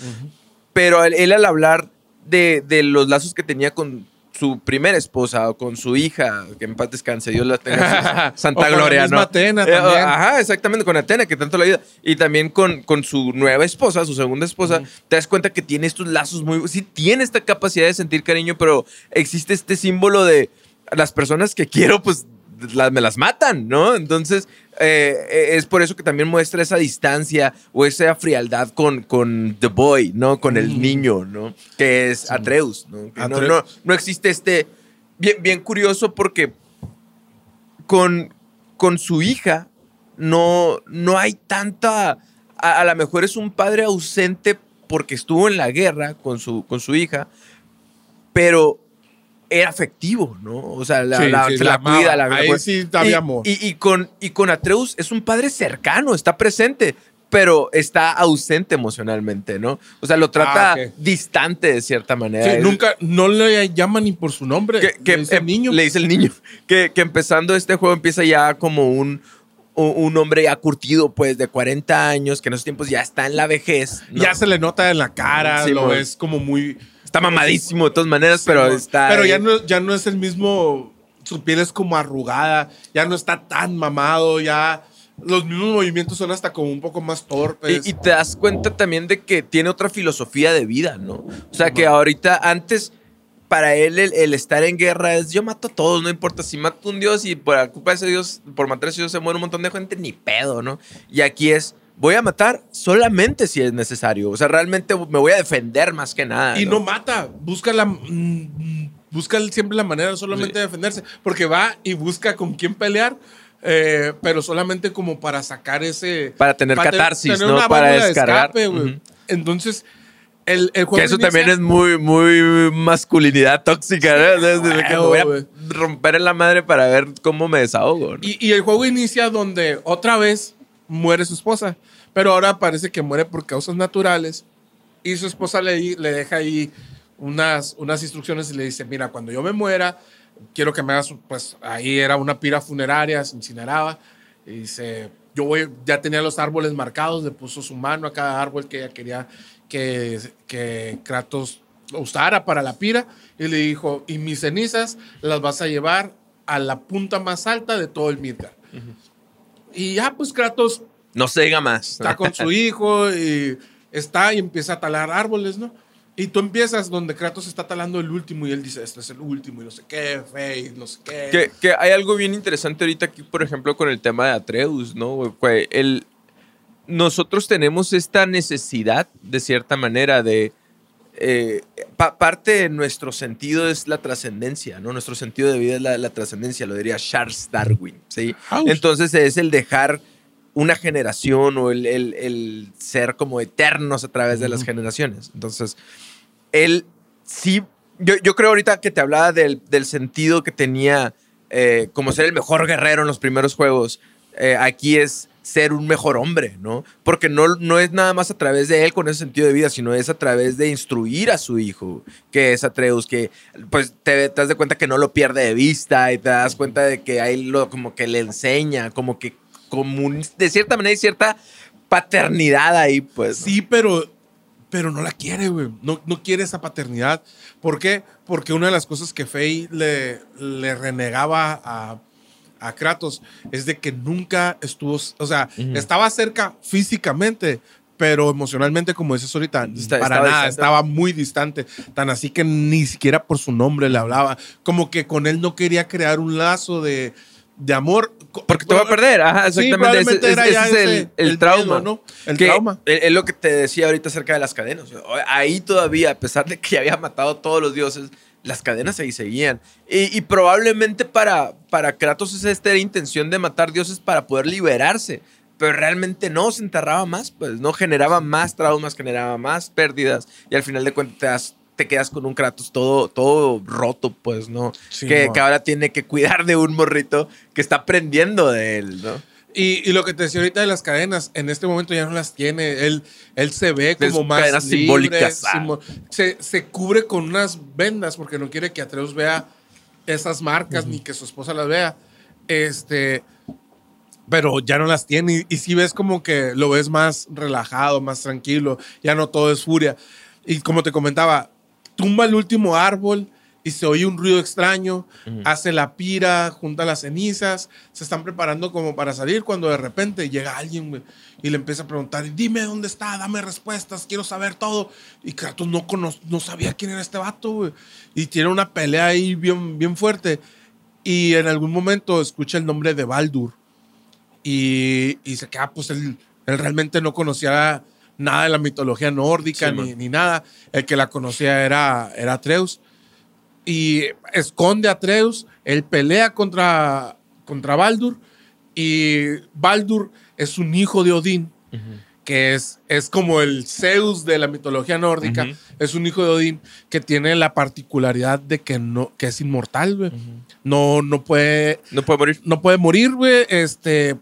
Pero él, él al hablar de, de los lazos que tenía con su primera esposa o con su hija, que en paz descanse, Dios la tenga O santa con la gloria, misma ¿no? Atena Eh, también. Ajá, exactamente, con Atena, que tanto la ayuda. Y también con, con su nueva esposa, su segunda esposa, te das cuenta que tiene estos lazos muy... Sí, tiene esta capacidad de sentir cariño, pero existe este símbolo de las personas que quiero, pues las, me las matan, ¿no? Entonces, eh, eh, es por eso que también muestra esa distancia o esa frialdad con, con The Boy, ¿no? Con el Mm. niño, ¿no? Que es Atreus, ¿no? Que no, no, no existe este... Bien, bien curioso porque con, con su hija no, no hay tanta... A, a lo mejor es un padre ausente porque estuvo en la guerra con su, con su hija, pero era afectivo, ¿no? O sea, la, Sí, la- sí, se la cuida, la Ahí pues, sí había amor. Y, y con, y con Atreus es un padre cercano, está presente, pero está ausente emocionalmente, ¿no? O sea, lo trata Ah, distante de cierta manera. Sí, Es- nunca, no le llaman ni por su nombre. que, que Le dice em- niño. Le dice el niño. Que, que empezando este juego empieza ya como un, un, hombre ya curtido, pues, de 40 años, que en esos tiempos ya está en la vejez. ¿no? Ya se le nota en la cara, Sí, lo ves como muy. Está mamadísimo de todas maneras, pero está... Pero ahí. ya no, ya no es el mismo. Su piel es como arrugada, ya no está tan mamado, ya. Los mismos movimientos son hasta como un poco más torpes. Y, y te das cuenta también de que tiene otra filosofía de vida, ¿no? O sea, que ahorita, antes, para él, el, el estar en guerra es yo mato a todos, no importa si mato a un dios y por culpa de ese dios, por matar a ese dios se muere un montón de gente, ni pedo, ¿no? Y aquí es, voy a matar solamente si es necesario. O sea, realmente me voy a defender más que nada. Y no mata, busca la. mm, Busca siempre la manera solamente Sí. de defenderse, porque va y busca con quién pelear, eh, pero solamente como para sacar ese. Para tener te- catarsis, tener ¿no? Para válvula de descargar. escape, güey. Ujú. Entonces, el, el juego. Que eso inicia- también es muy, muy masculinidad tóxica, ¿no? Que me voy a romper en la madre para ver cómo me desahogo. ¿no? Y, y el juego inicia donde otra vez muere su esposa, pero ahora parece que muere por causas naturales y su esposa le, le deja ahí unas, unas instrucciones y le dice, mira, cuando yo me muera, quiero que me hagas, un-". pues ahí era una pira funeraria, se incineraba, y dice, yo voy, ya tenía los árboles marcados, le puso su mano a cada árbol que ella quería que, que Kratos usara para la pira, y le dijo, y mis cenizas las vas a llevar a la punta más alta de todo el Midgard. Y ya, pues Kratos No se diga más. está con su hijo y está y empieza a talar árboles, ¿no? Y tú empiezas donde Kratos está talando el último y él dice, este es el último y no sé qué, fe, no sé qué. Que, que hay algo bien interesante ahorita aquí, por ejemplo, con el tema de Atreus, ¿no? el, nosotros tenemos esta necesidad, de cierta manera, de... eh, pa- parte de nuestro sentido es la trascendencia, ¿no? Nuestro sentido de vida es la, la trascendencia, lo diría Charles Darwin, ¿sí? Ouch. Entonces es el dejar una generación o el, el- el ser como eternos a través de las generaciones. Entonces, él sí, yo, yo creo ahorita que te hablaba del, del sentido que tenía eh, como ser el mejor guerrero en los primeros juegos, eh, aquí es ser un mejor hombre, ¿no? Porque no, no es nada más a través de él con ese sentido de vida, sino es a través de instruir a su hijo, que es Atreus, que pues te, das de cuenta que no lo pierde de vista y te das cuenta de que ahí lo como que le enseña, como que como un- de cierta manera hay cierta paternidad ahí, pues. Sí, pero, pero no la quiere, güey. No, no quiere esa paternidad. ¿Por qué? Porque una de las cosas que Faye le, le renegaba a, a Kratos es de que nunca estuvo, o sea, Ujú. estaba cerca físicamente, pero emocionalmente, como dices ahorita, Está- para estaba nada, distante. estaba muy distante. Tan así que ni siquiera por su nombre le hablaba. Como que con él no quería crear un lazo de, de amor. Porque te va a perder, ajá, Sí, exactamente. ese, probablemente era ese ya es el, ese- el el trauma. miedo, ¿no? El Que trauma. Es lo que te decía ahorita acerca de las cadenas. Ahí todavía, a pesar de que había matado a todos los dioses, las cadenas ahí seguían. Y, y probablemente para, para Kratos esa esta era intención de matar dioses para poder liberarse. Pero realmente no, se enterraba más, pues no generaba más traumas, generaba más pérdidas. Y al final de cuentas te, das- te quedas con un Kratos todo, todo roto, pues, ¿no? Sí, que, mo. que ahora tiene que cuidar de un morrito que está aprendiendo de él, ¿no? Y, y lo que te decía ahorita de las cadenas, en este momento ya no las tiene. Él, él se ve como más cadenas libre, simbólicas, simbo- se, se cubre con unas vendas porque no quiere que Atreus vea esas marcas ni que su esposa las vea. Este, pero ya no las tiene. Y, y si ves como que lo ves más relajado, más tranquilo. Ya no todo es furia. Y como te comentaba, tumba el último árbol y se oye un ruido extraño. Hace la pira, junta las cenizas. Se están preparando como para salir cuando de repente llega alguien y le empieza a preguntar: Dime dónde está, dame respuestas, quiero saber todo. Y Kratos no, no sabía quién era este vato. güey. Y tiene una pelea ahí bien, bien fuerte. Y en algún momento escucha el nombre de Baldur y, y se queda, pues él, él realmente no conocía nada de la mitología nórdica Sí, ni, ni nada. El que la conocía era, era Atreus. Y esconde a Atreus, él pelea contra, contra Baldur y Baldur es un hijo de Odín, que es, es como el Zeus de la mitología nórdica. Es un hijo de Odín que tiene la particularidad de que, no, que es inmortal, güey. No, no puede No puede morir. no puede morir, güey. Este,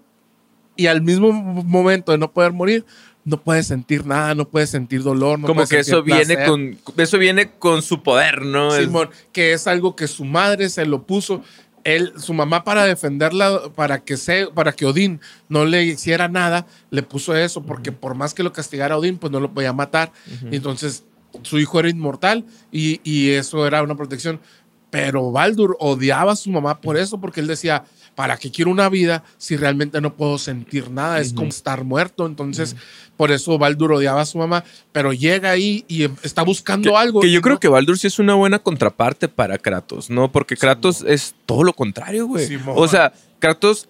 y al mismo momento de no poder morir, no puede sentir nada, no puede sentir dolor. No Como que eso viene, placer. con, eso viene con su poder, ¿no? Simón, que es algo que su madre se lo puso. Él, su mamá para defenderla, para que, se, para que Odín no le hiciera nada, le puso eso, porque por más que lo castigara Odín, pues no lo podía matar. Entonces su hijo era inmortal y, y eso era una protección. Pero Baldur odiaba a su mamá por eso, porque él decía, ¿para qué quiero una vida si realmente no puedo sentir nada? Es como estar muerto. Entonces, por eso Baldur odiaba a su mamá, pero llega ahí y em- está buscando que, algo. que yo creo que Baldur sí es una buena contraparte para Kratos, ¿no? Porque Kratos es todo lo contrario, güey. O sea, Kratos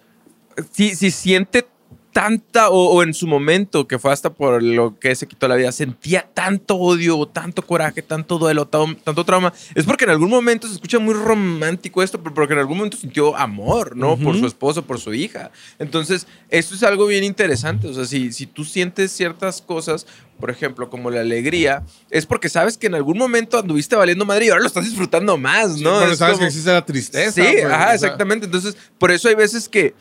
si, si siente tanta, o, o en su momento, que fue hasta por lo que se quitó la vida, sentía tanto odio, tanto coraje, tanto duelo, tan- tanto trauma, es porque en algún momento se escucha muy romántico esto, pero porque en algún momento sintió amor, ¿no? Por su esposo, por su hija. Entonces, esto es algo bien interesante. O sea, si, si tú sientes ciertas cosas, por ejemplo, como la alegría, es porque sabes que en algún momento anduviste valiendo madre y ahora lo estás disfrutando más, ¿no? Porque Es sabes como- que existe la tristeza. Sí, o ajá, sea, exactamente. Entonces, por eso hay veces que,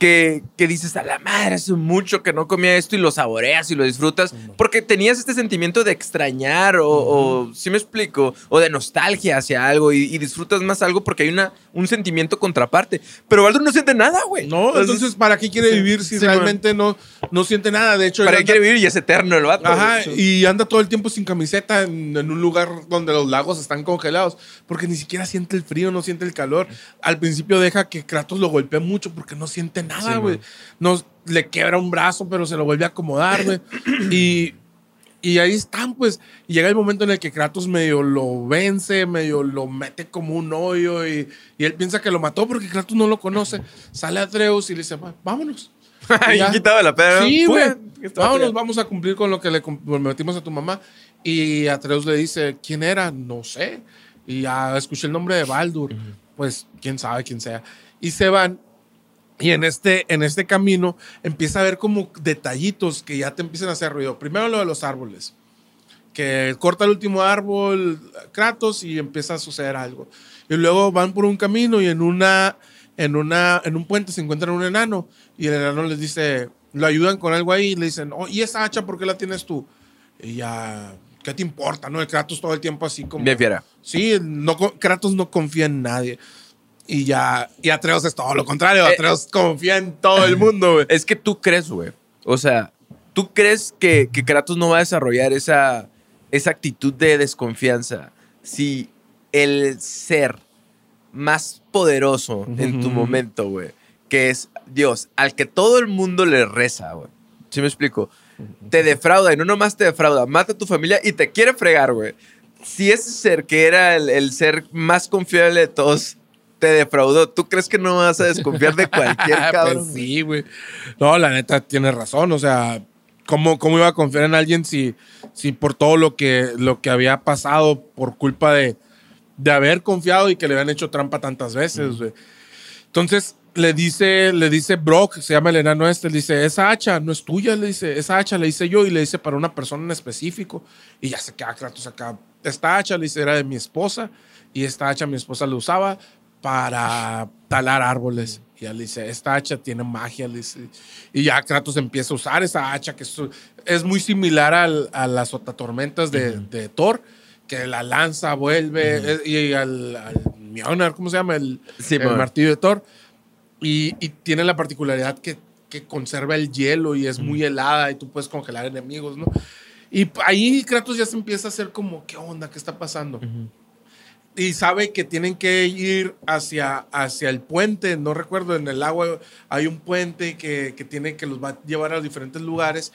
que, que dices, a la madre, hace mucho que no comía esto y lo saboreas y lo disfrutas, porque tenías este sentimiento de extrañar o, o si me explico, o de nostalgia hacia algo y, y disfrutas más algo porque hay una, un sentimiento contraparte. Pero Baldur no siente nada, güey. No, entonces, ¿para qué quiere vivir si sí, realmente no, no siente nada? De hecho, ¿Para qué anda- quiere vivir y es eterno el vato? Ajá, y anda todo el tiempo sin camiseta en, en un lugar donde los lagos están congelados, porque ni siquiera siente el frío, no siente el calor. Al principio deja que Kratos lo golpee mucho porque no siente nada, Sí, güey. no, le quebra un brazo, pero se lo vuelve a acomodar, güey. y, y ahí están, pues. Y llega el momento en el que Kratos medio lo vence, medio lo mete como un hoyo y, y él piensa que lo mató porque Kratos no lo conoce. Sale a Atreus y le dice, "Va, vámonos. Y quitado la peda. Sí, güey. estaba Vámonos, vamos a cumplir con lo que le prometimos a tu mamá. Y Atreus le dice, ¿quién era? No sé. Y ya escuché el nombre de Baldur. Pues, quién sabe quién sea. Y se van. Y en este, en este camino empieza a ver como detallitos que ya te empiezan a hacer ruido. Primero lo de los árboles. Que corta el último árbol Kratos y empieza a suceder algo. Y luego van por un camino y en una, en una, en un puente se encuentran un enano y el enano les dice, lo ayudan con algo ahí y le dicen, oh, ¿y esa hacha por qué la tienes tú? Y ya, ¿qué te importa? No, el Kratos todo el tiempo así como. Bien fiera. Sí, no, Kratos no confía en nadie. Y ya, y Atreus es todo lo contrario. Eh, Atreus confía en todo el mundo, güey. Es que tú crees, güey. O sea, tú crees que, que Kratos no va a desarrollar esa, esa actitud de desconfianza si el ser más poderoso en tu momento, güey, que es Dios, al que todo el mundo le reza, güey. ¿Sí me explico? Te defrauda y no nomás te defrauda, mata a tu familia y te quiere fregar, güey. Si ese ser que era el, el ser más confiable de todos te defraudó, ¿tú crees que no vas a desconfiar de cualquier cabrón? Pues sí, güey. No, la neta tiene razón. O sea, ¿cómo, cómo iba a confiar en alguien si, si por todo lo que, lo que había pasado por culpa de, de haber confiado y que le habían hecho trampa tantas veces, güey. Entonces le dice, le dice Brock, se llama el enano este, le dice, esa hacha no es tuya, le dice, esa hacha le hice yo y le dice para una persona en específico. Y ya se queda Kratos acá. Esta hacha, le dice, era de mi esposa y esta hacha mi esposa la usaba para talar árboles. Y él dice, esta hacha tiene magia, dice. Y ya Kratos empieza a usar esa hacha que es, es muy similar al- a las otatormentas de, de Thor, que la lanza vuelve eh, y al, al Mjolnir, ¿cómo se llama? El, Sí, el martillo de Thor. Y, y tiene la particularidad que, que conserva el hielo y es muy helada y tú puedes congelar enemigos, ¿no? Y ahí Kratos ya se empieza a hacer como, ¿qué onda? ¿Qué está pasando? Y sabe que tienen que ir hacia, hacia el puente, no recuerdo, en el agua hay un puente que, que tiene que los va a llevar a diferentes lugares.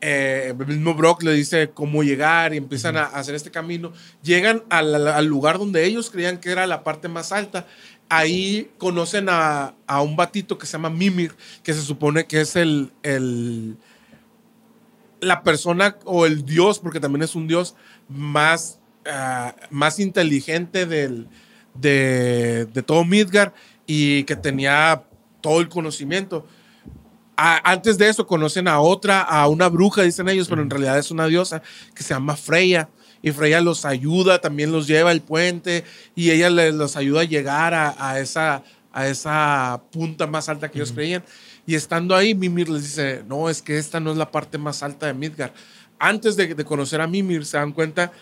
Eh, el mismo Brock le dice cómo llegar y empiezan a hacer este camino. Llegan al, al lugar donde ellos creían que era la parte más alta. Ahí conocen a, a un batito que se llama Mimir, que se supone que es el, el, la persona o el dios, porque también es un dios más, ah, más inteligente del, de, de todo Midgar y que tenía todo el conocimiento. A- antes de eso conocen a otra, a una bruja, dicen ellos, pero en realidad es una diosa que se llama Freya. Y Freya los ayuda, también los lleva al puente y ella les, los ayuda a llegar a, a esa, a esa punta más alta que ellos creían. Y estando ahí, Mimir les dice, no, es que esta no es la parte más alta de Midgar. Antes de, de conocer a Mimir, se dan cuenta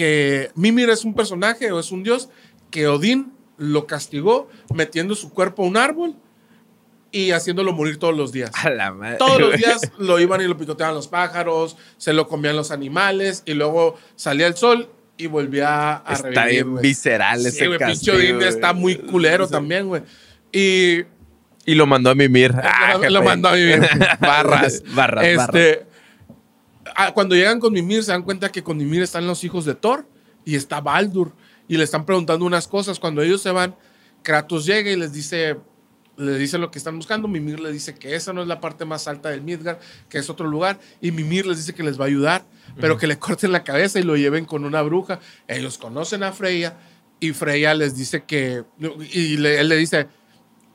que Mimir es un personaje o es un dios que Odín lo castigó metiendo su cuerpo a un árbol y haciéndolo morir todos los días. A la madre. Todos los días lo iban y lo picoteaban los pájaros, se lo comían los animales y luego salía el sol y volvía a Está revivir, bien visceral Sí, ese pinche castigo, está muy culero Sí. también, güey. Y Y lo mandó a mimir. Ah, lo, mandó a vivir. Barras. Barras, Este, ah, Cuando llegan con Mimir, se dan cuenta que con Mimir están los hijos de Thor y está Baldur. Y le están preguntando unas cosas. Cuando ellos se van, Kratos llega y les dice, le dice lo que están buscando. Mimir le dice que esa no es la parte más alta del Midgard, que es otro lugar. Y Mimir les dice que les va a ayudar, pero que le corten la cabeza y lo lleven con una bruja. Ellos conocen a Freya y Freya les dice que. Y le- él le dice.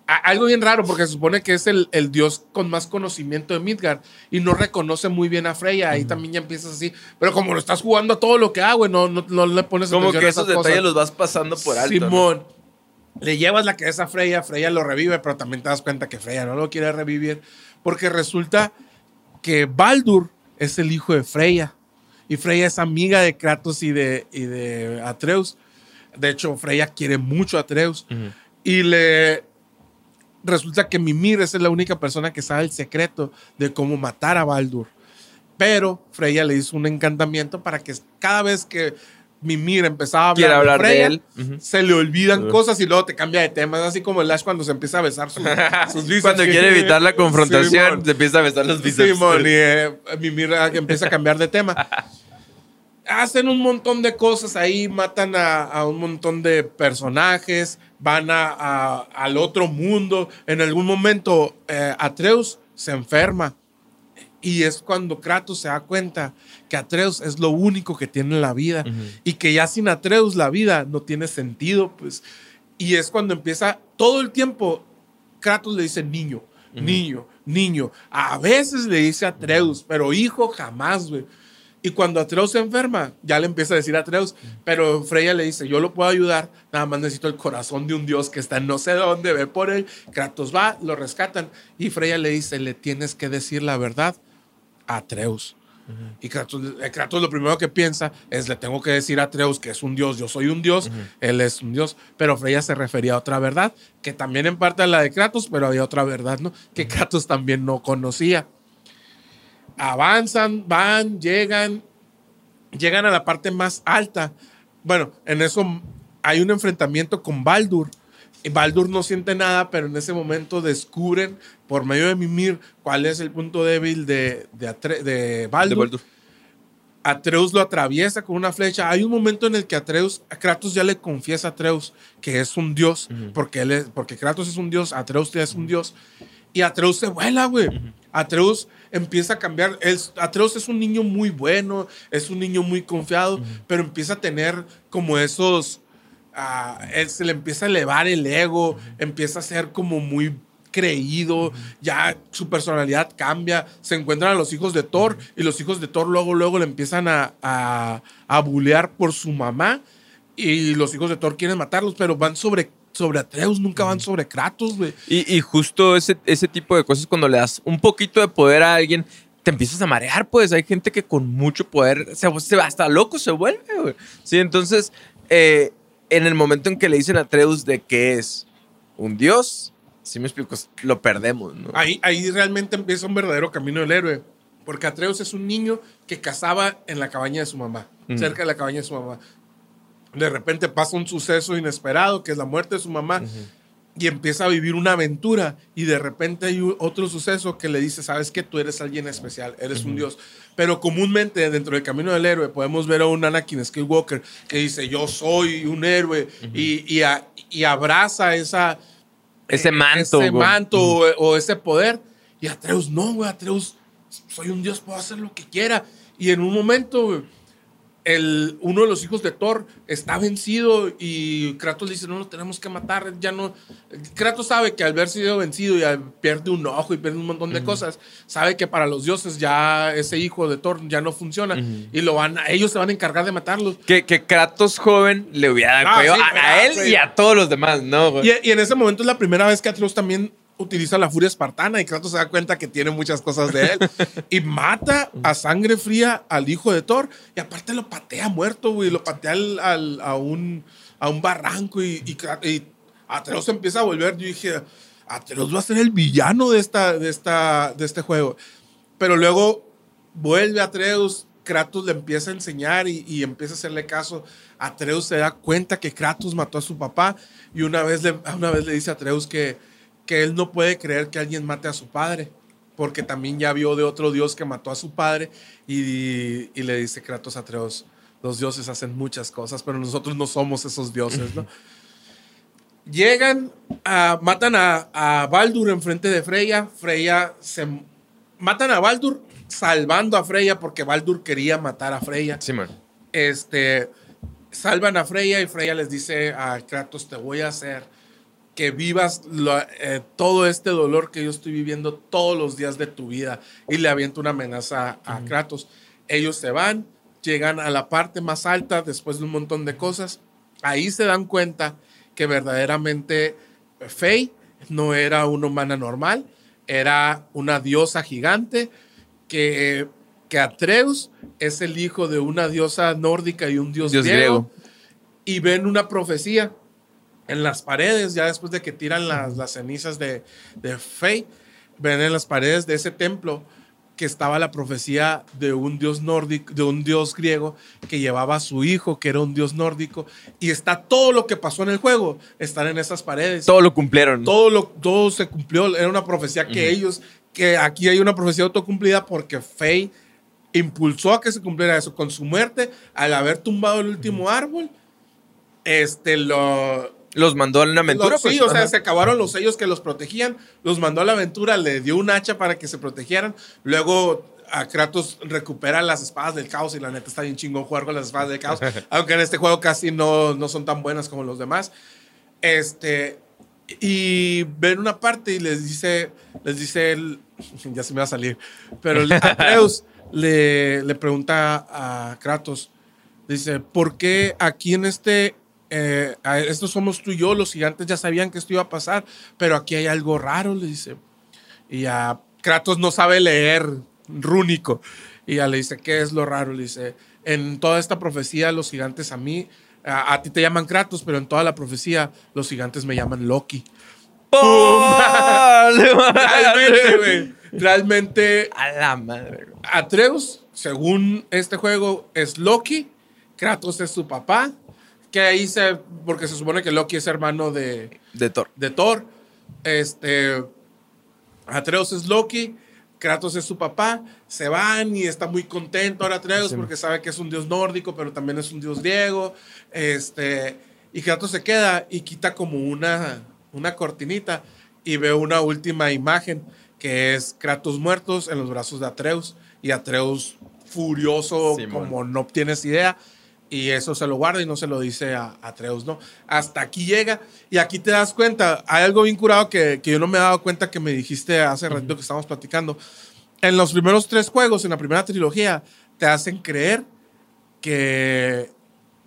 Algo bien raro, porque se supone que es el, el dios con más conocimiento de Midgard y no reconoce muy bien a Freya. Ahí también ya empiezas así. Pero como lo estás jugando a todo lo que hago, no, no, no le pones Como que esos detalles cosas. los vas pasando por alto. ¿no? Simón. Le llevas la cabeza a Freya, Freya lo revive, pero también te das cuenta que Freya no lo quiere revivir porque resulta que Baldur es el hijo de Freya y Freya es amiga de Kratos y de, y de Atreus. De hecho, Freya quiere mucho a Atreus y le resulta que Mimir es la única persona que sabe el secreto de cómo matar a Baldur. Pero Freya le hizo un encantamiento para que cada vez que Mimir empezaba a hablar, de hablar de él. Se le olvidan cosas y luego te cambia de tema. Es así como el Ash cuando se empieza a besar sus, sus bíceps. Cuando quiere evitar la confrontación, se empieza a besar los bíceps. Simón, y eh, Mimir ah, empieza a cambiar de tema. Hacen un montón de cosas ahí, matan a, a un montón de personajes, van a, a- al otro mundo. En algún momento, eh, Atreus se enferma. Y es cuando Kratos se da cuenta que Atreus es lo único que tiene en la vida y que ya sin Atreus la vida no tiene sentido, pues. Y es cuando empieza todo el tiempo Kratos le dice niño, niño, niño. A veces le dice Atreus, pero hijo jamás, güey. Y cuando Atreus se enferma, ya le empieza a decir a Atreus, pero Freya le dice, yo lo puedo ayudar, nada más necesito el corazón de un dios que está en no sé dónde, ve por él. Kratos va, lo rescatan y Freya le dice, le tienes que decir la verdad a Atreus. Y Kratos, eh, Kratos lo primero que piensa es, le tengo que decir a Atreus que es un dios, yo soy un dios, él es un dios, pero Freya se refería a otra verdad, que también en parte a la de Kratos, pero había otra verdad, ¿no? Que Kratos también no conocía. Avanzan, van, llegan, llegan a la parte más alta. Bueno, en eso hay un enfrentamiento con Baldur. Y Baldur no siente nada, pero en ese momento descubren por medio de Mimir cuál es el punto débil de, de, Atre- de Baldur. De Baldur. Atreus lo atraviesa con una flecha. Hay un momento en el que Atreus, Kratos ya le confiesa a Atreus que es un dios, porque, él es- porque Kratos es un dios, Atreus ya es un dios. Y Atreus se vuela, güey. Atreus empieza a cambiar. Atreus es un niño muy bueno, es un niño muy confiado, pero empieza a tener como esos, ah, él se le empieza a elevar el ego, empieza a ser como muy creído, ya su personalidad cambia, se encuentran a los hijos de Thor y los hijos de Thor luego, luego le empiezan a, a, a bulear por su mamá y los hijos de Thor quieren matarlos, pero van sobre, sobre Atreus, nunca van sobre Kratos, güey. Y, y justo ese, ese tipo de cosas, cuando le das un poquito de poder a alguien, te empiezas a marear, pues. Hay gente que con mucho poder se, se hasta loco se vuelve, güey. Sí, entonces, eh, en el momento en que le dicen a Atreus de que es un dios, si me explico, lo perdemos, ¿no? Ahí, ahí realmente empieza un verdadero camino del héroe. Porque Atreus es un niño que cazaba en la cabaña de su mamá, cerca de la cabaña de su mamá. De repente pasa un suceso inesperado, que es la muerte de su mamá, y empieza a vivir una aventura. Y de repente hay otro suceso que le dice, sabes que tú eres alguien especial, eres un dios. Pero comúnmente dentro del camino del héroe podemos ver a un Anakin Skywalker que dice, yo soy un héroe, y, y a- y abraza esa Ese manto, ese manto o, o ese poder. Y Atreus, no, güey, Atreus, soy un dios, puedo hacer lo que quiera. Y en un momento, güey, el, uno de los hijos de Thor está vencido y Kratos le dice, no lo tenemos que matar, ya no... Kratos sabe que al haber sido vencido y pierde un ojo y pierde un montón de cosas, sabe que para los dioses ya ese hijo de Thor ya no funciona y lo van, ellos se van a encargar de matarlos. Que, que Kratos joven le hubiera dado Ah, cuello sí, a, a ah, él sí. y a todos los demás, ¿no? y en ese momento es la primera vez que Atreus también utiliza la furia espartana y Kratos se da cuenta que tiene muchas cosas de él. y mata a sangre fría al hijo de Thor y aparte lo patea muerto, güey. Lo patea al- al- a, un, a un barranco y, y, y Atreus empieza a volver. Yo dije, Atreus va a ser el villano de, esta, de, esta, de este juego. Pero luego vuelve Atreus, Kratos le empieza a enseñar y, y empieza a hacerle caso. Atreus se da cuenta que Kratos mató a su papá y una vez le, una vez le dice a Atreus que, que él no puede creer que alguien mate a su padre, porque también ya vio de otro dios que mató a su padre y, y le dice Kratos a Atreus, los dioses hacen muchas cosas, pero nosotros no somos esos dioses, ¿no? Llegan, a- matan a, a Baldur enfrente de Freya. Freya se matan a Baldur salvando a Freya porque Baldur quería matar a Freya. Sí, man. Este salvan a Freya y Freya les dice a Kratos: Te voy a hacer que vivas lo- eh, todo este dolor que yo estoy viviendo todos los días de tu vida. Y le avienta una amenaza a Kratos. Ellos se van, llegan a la parte más alta después de un montón de cosas. Ahí se dan cuenta que verdaderamente Faye no era una humana normal, era una diosa gigante, que, que Atreus es el hijo de una diosa nórdica y un dios, Dios griego, griego. y ven una profecía en las paredes, ya después de que tiran las, las cenizas de, de Faye, ven en las paredes de ese templo que estaba la profecía de un dios nórdico, de un dios griego que llevaba a su hijo, que era un dios nórdico, y está todo lo que pasó en el juego, están en esas paredes. Todo lo cumplieron. Todo, lo, todo se cumplió, era una profecía que ellos, que aquí hay una profecía autocumplida porque Faye impulsó a que se cumpliera eso. Con su muerte, al haber tumbado el último árbol, este lo, Los mandó a una aventura. los- sí, pues. o sea, se acabaron los sellos que los protegían, los mandó a la aventura, le dio un hacha para que se protegieran. Luego a Kratos recupera las espadas del caos y la neta está bien chingón jugar con las espadas del caos, aunque en este juego casi no, no son tan buenas como los demás. Este, y ven una parte y les dice, les dice el, ya se me va a salir, pero Atreus le, le pregunta a Kratos, dice, ¿por qué aquí en este, eh, estos somos tú y yo, los gigantes ya sabían que esto iba a pasar, pero aquí hay algo raro, le dice. Y a Kratos no sabe leer rúnico. Y ya le dice, ¿qué es lo raro? Le dice, en toda esta profecía los gigantes a mí, a, a ti te llaman Kratos, pero en toda la profecía los gigantes me llaman Loki. Realmente, güey. Realmente, A la madre. Atreus, según este juego, es Loki. Kratos es su papá. Que ahí se. Porque se supone que Loki es hermano de, De Thor. de Thor. Este. Atreus es Loki. Kratos es su papá. Se van y está muy contento ahora Atreus Sí. porque sabe que es un dios nórdico, pero también es un dios griego. Este. Y Kratos se queda y quita como una, una cortinita y ve una última imagen que es Kratos muertos en los brazos de Atreus y Atreus furioso Simón. como no tienes idea Y eso se lo guarda y no se lo dice a, a Atreus, ¿no? Hasta aquí llega y aquí te das cuenta. Hay algo bien curado que, que yo no me he dado cuenta que me dijiste hace ratito que estábamos platicando. En los primeros tres juegos, en la primera trilogía, te hacen creer que,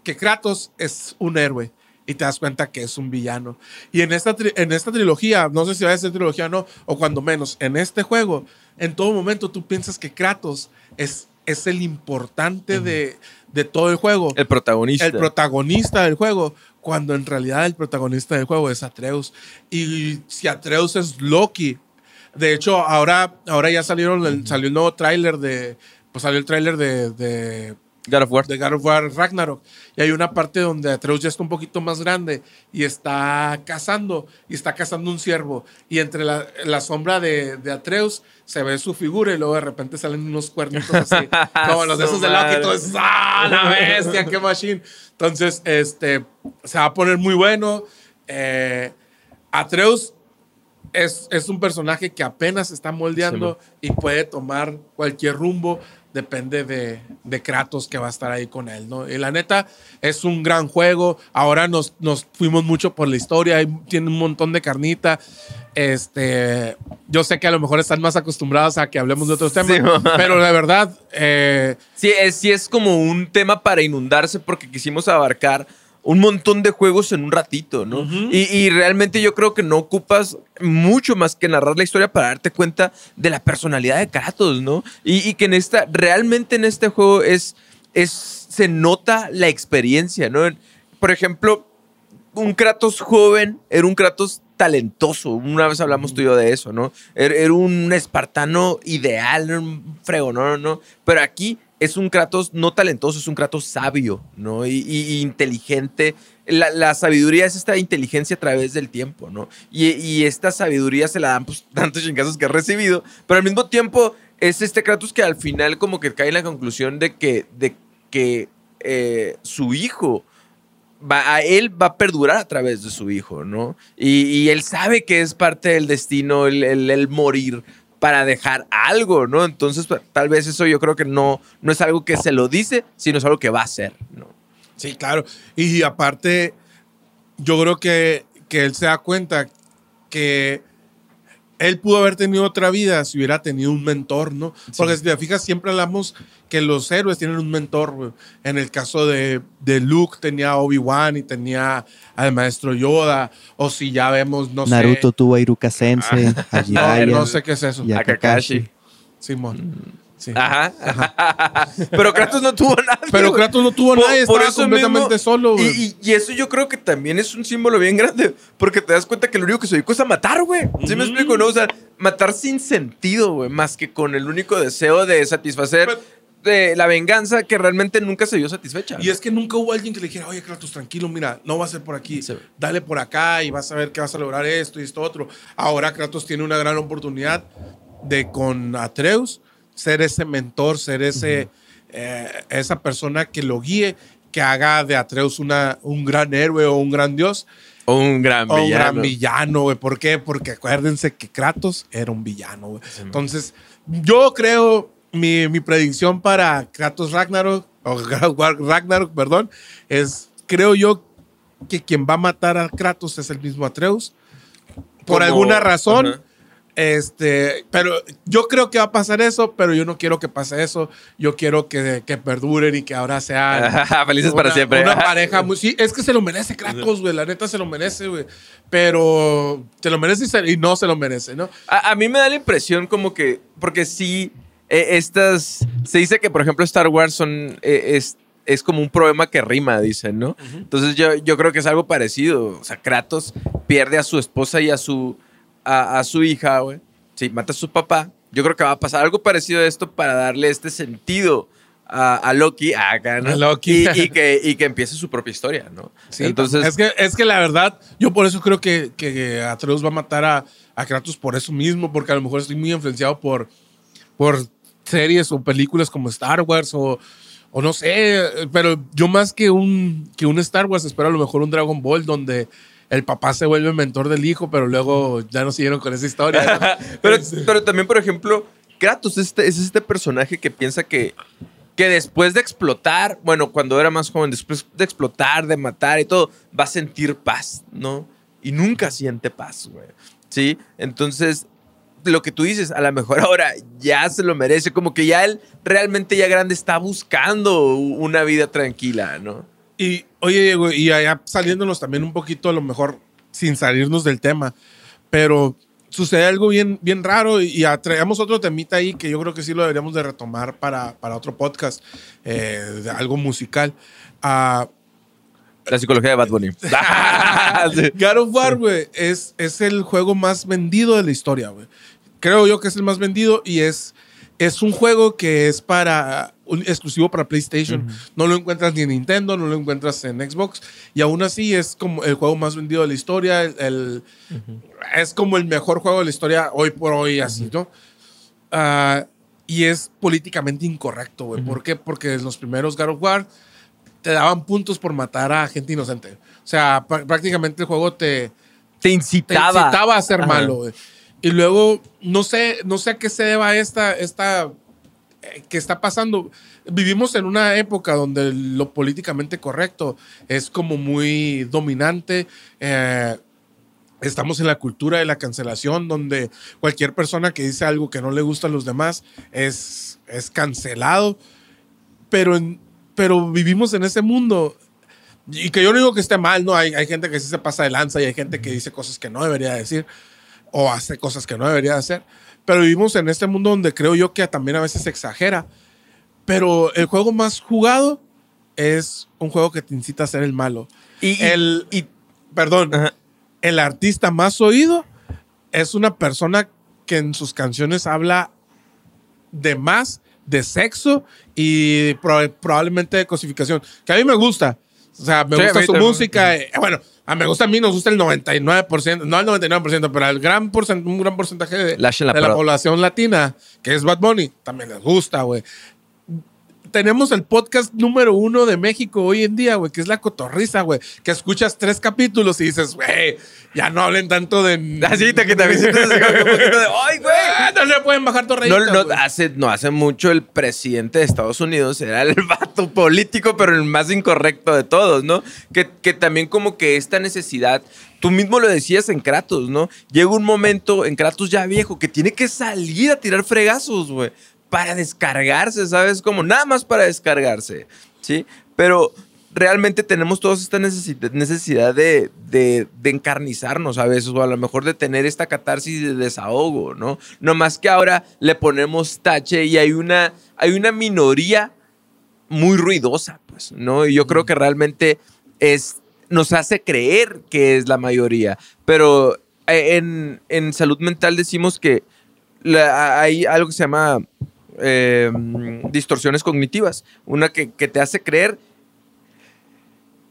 que Kratos es un héroe y te das cuenta que es un villano. Y en esta, en esta trilogía, no sé si va a ser trilogía o no, o cuando menos, en este juego, en todo momento tú piensas que Kratos es, es el importante de, de todo el juego El protagonista. el protagonista del juego, cuando en realidad el protagonista del juego es Atreus. Y si Atreus es Loki, de hecho, ahora, ahora ya salieron el- salió el nuevo tráiler de. Pues salió el tráiler de, de, God of War. de God of War Ragnarok. Y hay una parte donde Atreus ya está un poquito más grande y está cazando, y está cazando un ciervo. Y entre la, la sombra de, de Atreus se ve su figura y luego de repente salen unos cuernitos así, como los de esos de Loki. y todo es, ¡ah, la bestia, qué machine! Entonces, este, se va a poner muy bueno. Eh, Atreus es, es un personaje que apenas está moldeando y puede tomar cualquier rumbo. Depende de, de Kratos que va a estar ahí con él, ¿no? Y la neta, es un gran juego. Ahora nos, nos fuimos mucho por la historia. Tiene un montón de carnita. Este, yo sé que a lo mejor están más acostumbrados a que hablemos de otros temas, Sí, pero de verdad, eh, Sí es, sí, es como un tema para inundarse porque quisimos abarcar un montón de juegos en un ratito, ¿no? y, y realmente yo creo que no ocupas mucho más que narrar la historia para darte cuenta de la personalidad de Kratos, ¿no? Y, y que en esta, realmente en este juego es, es, se nota la experiencia, ¿no? Por ejemplo, un Kratos joven era un Kratos talentoso. Una vez hablamos tú y yo de eso, ¿no? Era, era un espartano ideal, un frego, ¿no? no. Pero aquí es un Kratos no talentoso, es un Kratos sabio, ¿no? Y, inteligente. La, sabiduría es esta inteligencia a través del tiempo, ¿no? Y, esta sabiduría se la dan pues, tantos chingazos que ha recibido, pero al mismo tiempo es este Kratos que al final como que cae en la conclusión de que, de que eh, su hijo va, a él va a perdurar a través de su hijo, ¿no? Y, él sabe que es parte del destino el morir para dejar algo, ¿no? Entonces, pues, tal vez eso yo creo que no, no es algo que se lo dice, sino es algo que va a hacer, ¿no? Sí, claro. Y aparte, yo creo que, que él se da cuenta que él pudo haber tenido otra vida si hubiera tenido un mentor, ¿no? Porque si te fijas, siempre hablamos que los héroes tienen un mentor. En el caso de, de Luke tenía a Obi-Wan y tenía al maestro Yoda. O si ya vemos, no Naruto sé. tuvo a Iruka Sensei, a No, Jiraiya, no sé qué es eso. y a A Kakashi. Kakashi. Simón. Sí. Ajá. Pero Kratos no tuvo nada. Pero Kratos no tuvo nadie, estaba completamente solo, güey. Y, y- y eso yo creo que también es un símbolo bien grande, porque te das cuenta que lo único que se dedicó es a matar, güey. ¿Sí me explico? No, o sea, matar sin sentido, güey, más que con el único deseo de satisfacer Pero- de la venganza que realmente nunca se vio satisfecha. Y es que nunca hubo alguien que le dijera, oye, Kratos, tranquilo, mira, no va a ser por aquí. Sí. Dale por acá y vas a ver que vas a lograr esto y esto otro. Ahora Kratos tiene una gran oportunidad de con Atreus ser ese mentor, ser ese, eh, esa persona que lo guíe, que haga de Atreus una, un gran héroe o un gran dios O un gran o un villano. gran villano, güey. ¿Por qué? Porque acuérdense que Kratos era un villano, güey. Entonces, yo creo, mi, mi predicción para Kratos Ragnarok, o Ragnarok, perdón, es, creo yo que quien va a matar a Kratos es el mismo Atreus. Por Como- alguna razón. Este, pero yo creo que va a pasar eso, pero yo no quiero que pase eso. Yo quiero que, que perduren y que ahora sean Felices para siempre. Una pareja muy. Sí, es que se lo merece Kratos, güey. La neta se lo merece, güey. Pero se lo merece y, se- y no se lo merece, ¿no? A, a mí me da la impresión como que, porque sí, eh, estas, se dice que por ejemplo Star Wars son, eh, es, es como un problema que rima, dicen, ¿no? Entonces yo, yo creo que es algo parecido. O sea, Kratos pierde a su esposa y a su, a, a su hija, güey. Sí, mata a su papá. Yo creo que va a pasar algo parecido a esto para darle este sentido a, a Loki, a, acá, ¿no? A Loki. Y, y que, y que empiece su propia historia, ¿no? Entonces, es que, es que la verdad, yo por eso creo que, que Atreus va a matar a, a Kratos por eso mismo, porque a lo mejor estoy muy influenciado por, por series o películas como Star Wars o, o no sé, pero yo más que un, que un Star Wars espero a lo mejor un Dragon Ball donde el papá se vuelve mentor del hijo, pero luego ya no siguieron con esa historia. ¿no? pero, pero también, por ejemplo, Kratos este, es este personaje que piensa que que después de explotar, bueno, cuando era más joven, después de explotar, de matar y todo, va a sentir paz, ¿no? Y nunca siente paz, güey. ¿Sí? Entonces, lo que tú dices, a lo mejor ahora ya se lo merece, como que ya él realmente ya grande está buscando una vida tranquila, ¿no? Y oye, Diego, y allá saliéndonos también un poquito, a lo mejor sin salirnos del tema, pero sucede algo bien, bien raro y, traemos otro temita ahí que yo creo que sí lo deberíamos de retomar para, para otro podcast, eh, de algo musical. Uh, la psicología de Bad Bunny. God of War, güey, es, es el juego más vendido de la historia, güey. Creo yo que es el más vendido y es, es un juego que es para exclusivo para PlayStation. No lo encuentras ni en Nintendo, no lo encuentras en Xbox. Y aún así es como el juego más vendido de la historia. El, Es como el mejor juego de la historia hoy por hoy, así, ¿no? Ah, y es políticamente incorrecto, güey. ¿Por qué? Porque en los primeros God of War te daban puntos por matar a gente inocente. O sea, prácticamente el juego te, te incitaba. Te incitaba a ser malo, güey. Y luego, no sé, no sé a qué se deba esta, esta eh, que está pasando. Vivimos en una época donde lo políticamente correcto es como muy dominante. Eh, estamos en la cultura de la cancelación, donde cualquier persona que dice algo que no le gusta a los demás es, es cancelado. Pero, pero vivimos en ese mundo. Y que yo no digo que esté mal, ¿no? Hay, hay gente que sí se pasa de lanza y hay gente que dice cosas que no debería decir o hace cosas que no debería hacer. Pero vivimos en este mundo donde creo yo que también a veces se exagera. Pero el juego más jugado es un juego que te incita a ser el malo. Y, el, y perdón, el artista más oído es una persona que en sus canciones habla de más, de sexo y probablemente de cosificación. Que a mí me gusta. O sea, me gusta su música. Eh, bueno, a me gusta a mí, nos gusta el 99%, no el 99%, pero el gran un gran porcentaje de, la, de la población latina, que es Bad Bunny, también les gusta, güey tenemos el podcast número uno de México hoy en día, güey, que es La Cotorriza, güey. Que escuchas tres capítulos y dices, güey, ya no hablen tanto de. Así que también sientes un poquito de, ¡ay, güey! Ah, no le pueden bajar torreitas, no, no, hace, no hace mucho el presidente de Estados Unidos era el vato político, pero el más incorrecto de todos, ¿no? Que, que también como que esta necesidad Tú mismo lo decías en Kratos, ¿no? Llega un momento en Kratos ya viejo que tiene que salir a tirar fregazos, güey para descargarse, ¿sabes? Como nada más para descargarse, ¿sí? Pero realmente tenemos toda esta necesidad de, de, encarnizarnos a veces, o a lo mejor de tener esta catarsis de desahogo, ¿no? No más que ahora le ponemos tache y hay una, hay una minoría muy ruidosa, pues, ¿no? Y yo creo que realmente es, nos hace creer que es la mayoría, pero eh, en, en salud mental decimos que hay algo que se llama Em, distorsiones cognitivas. Una que, te hace creer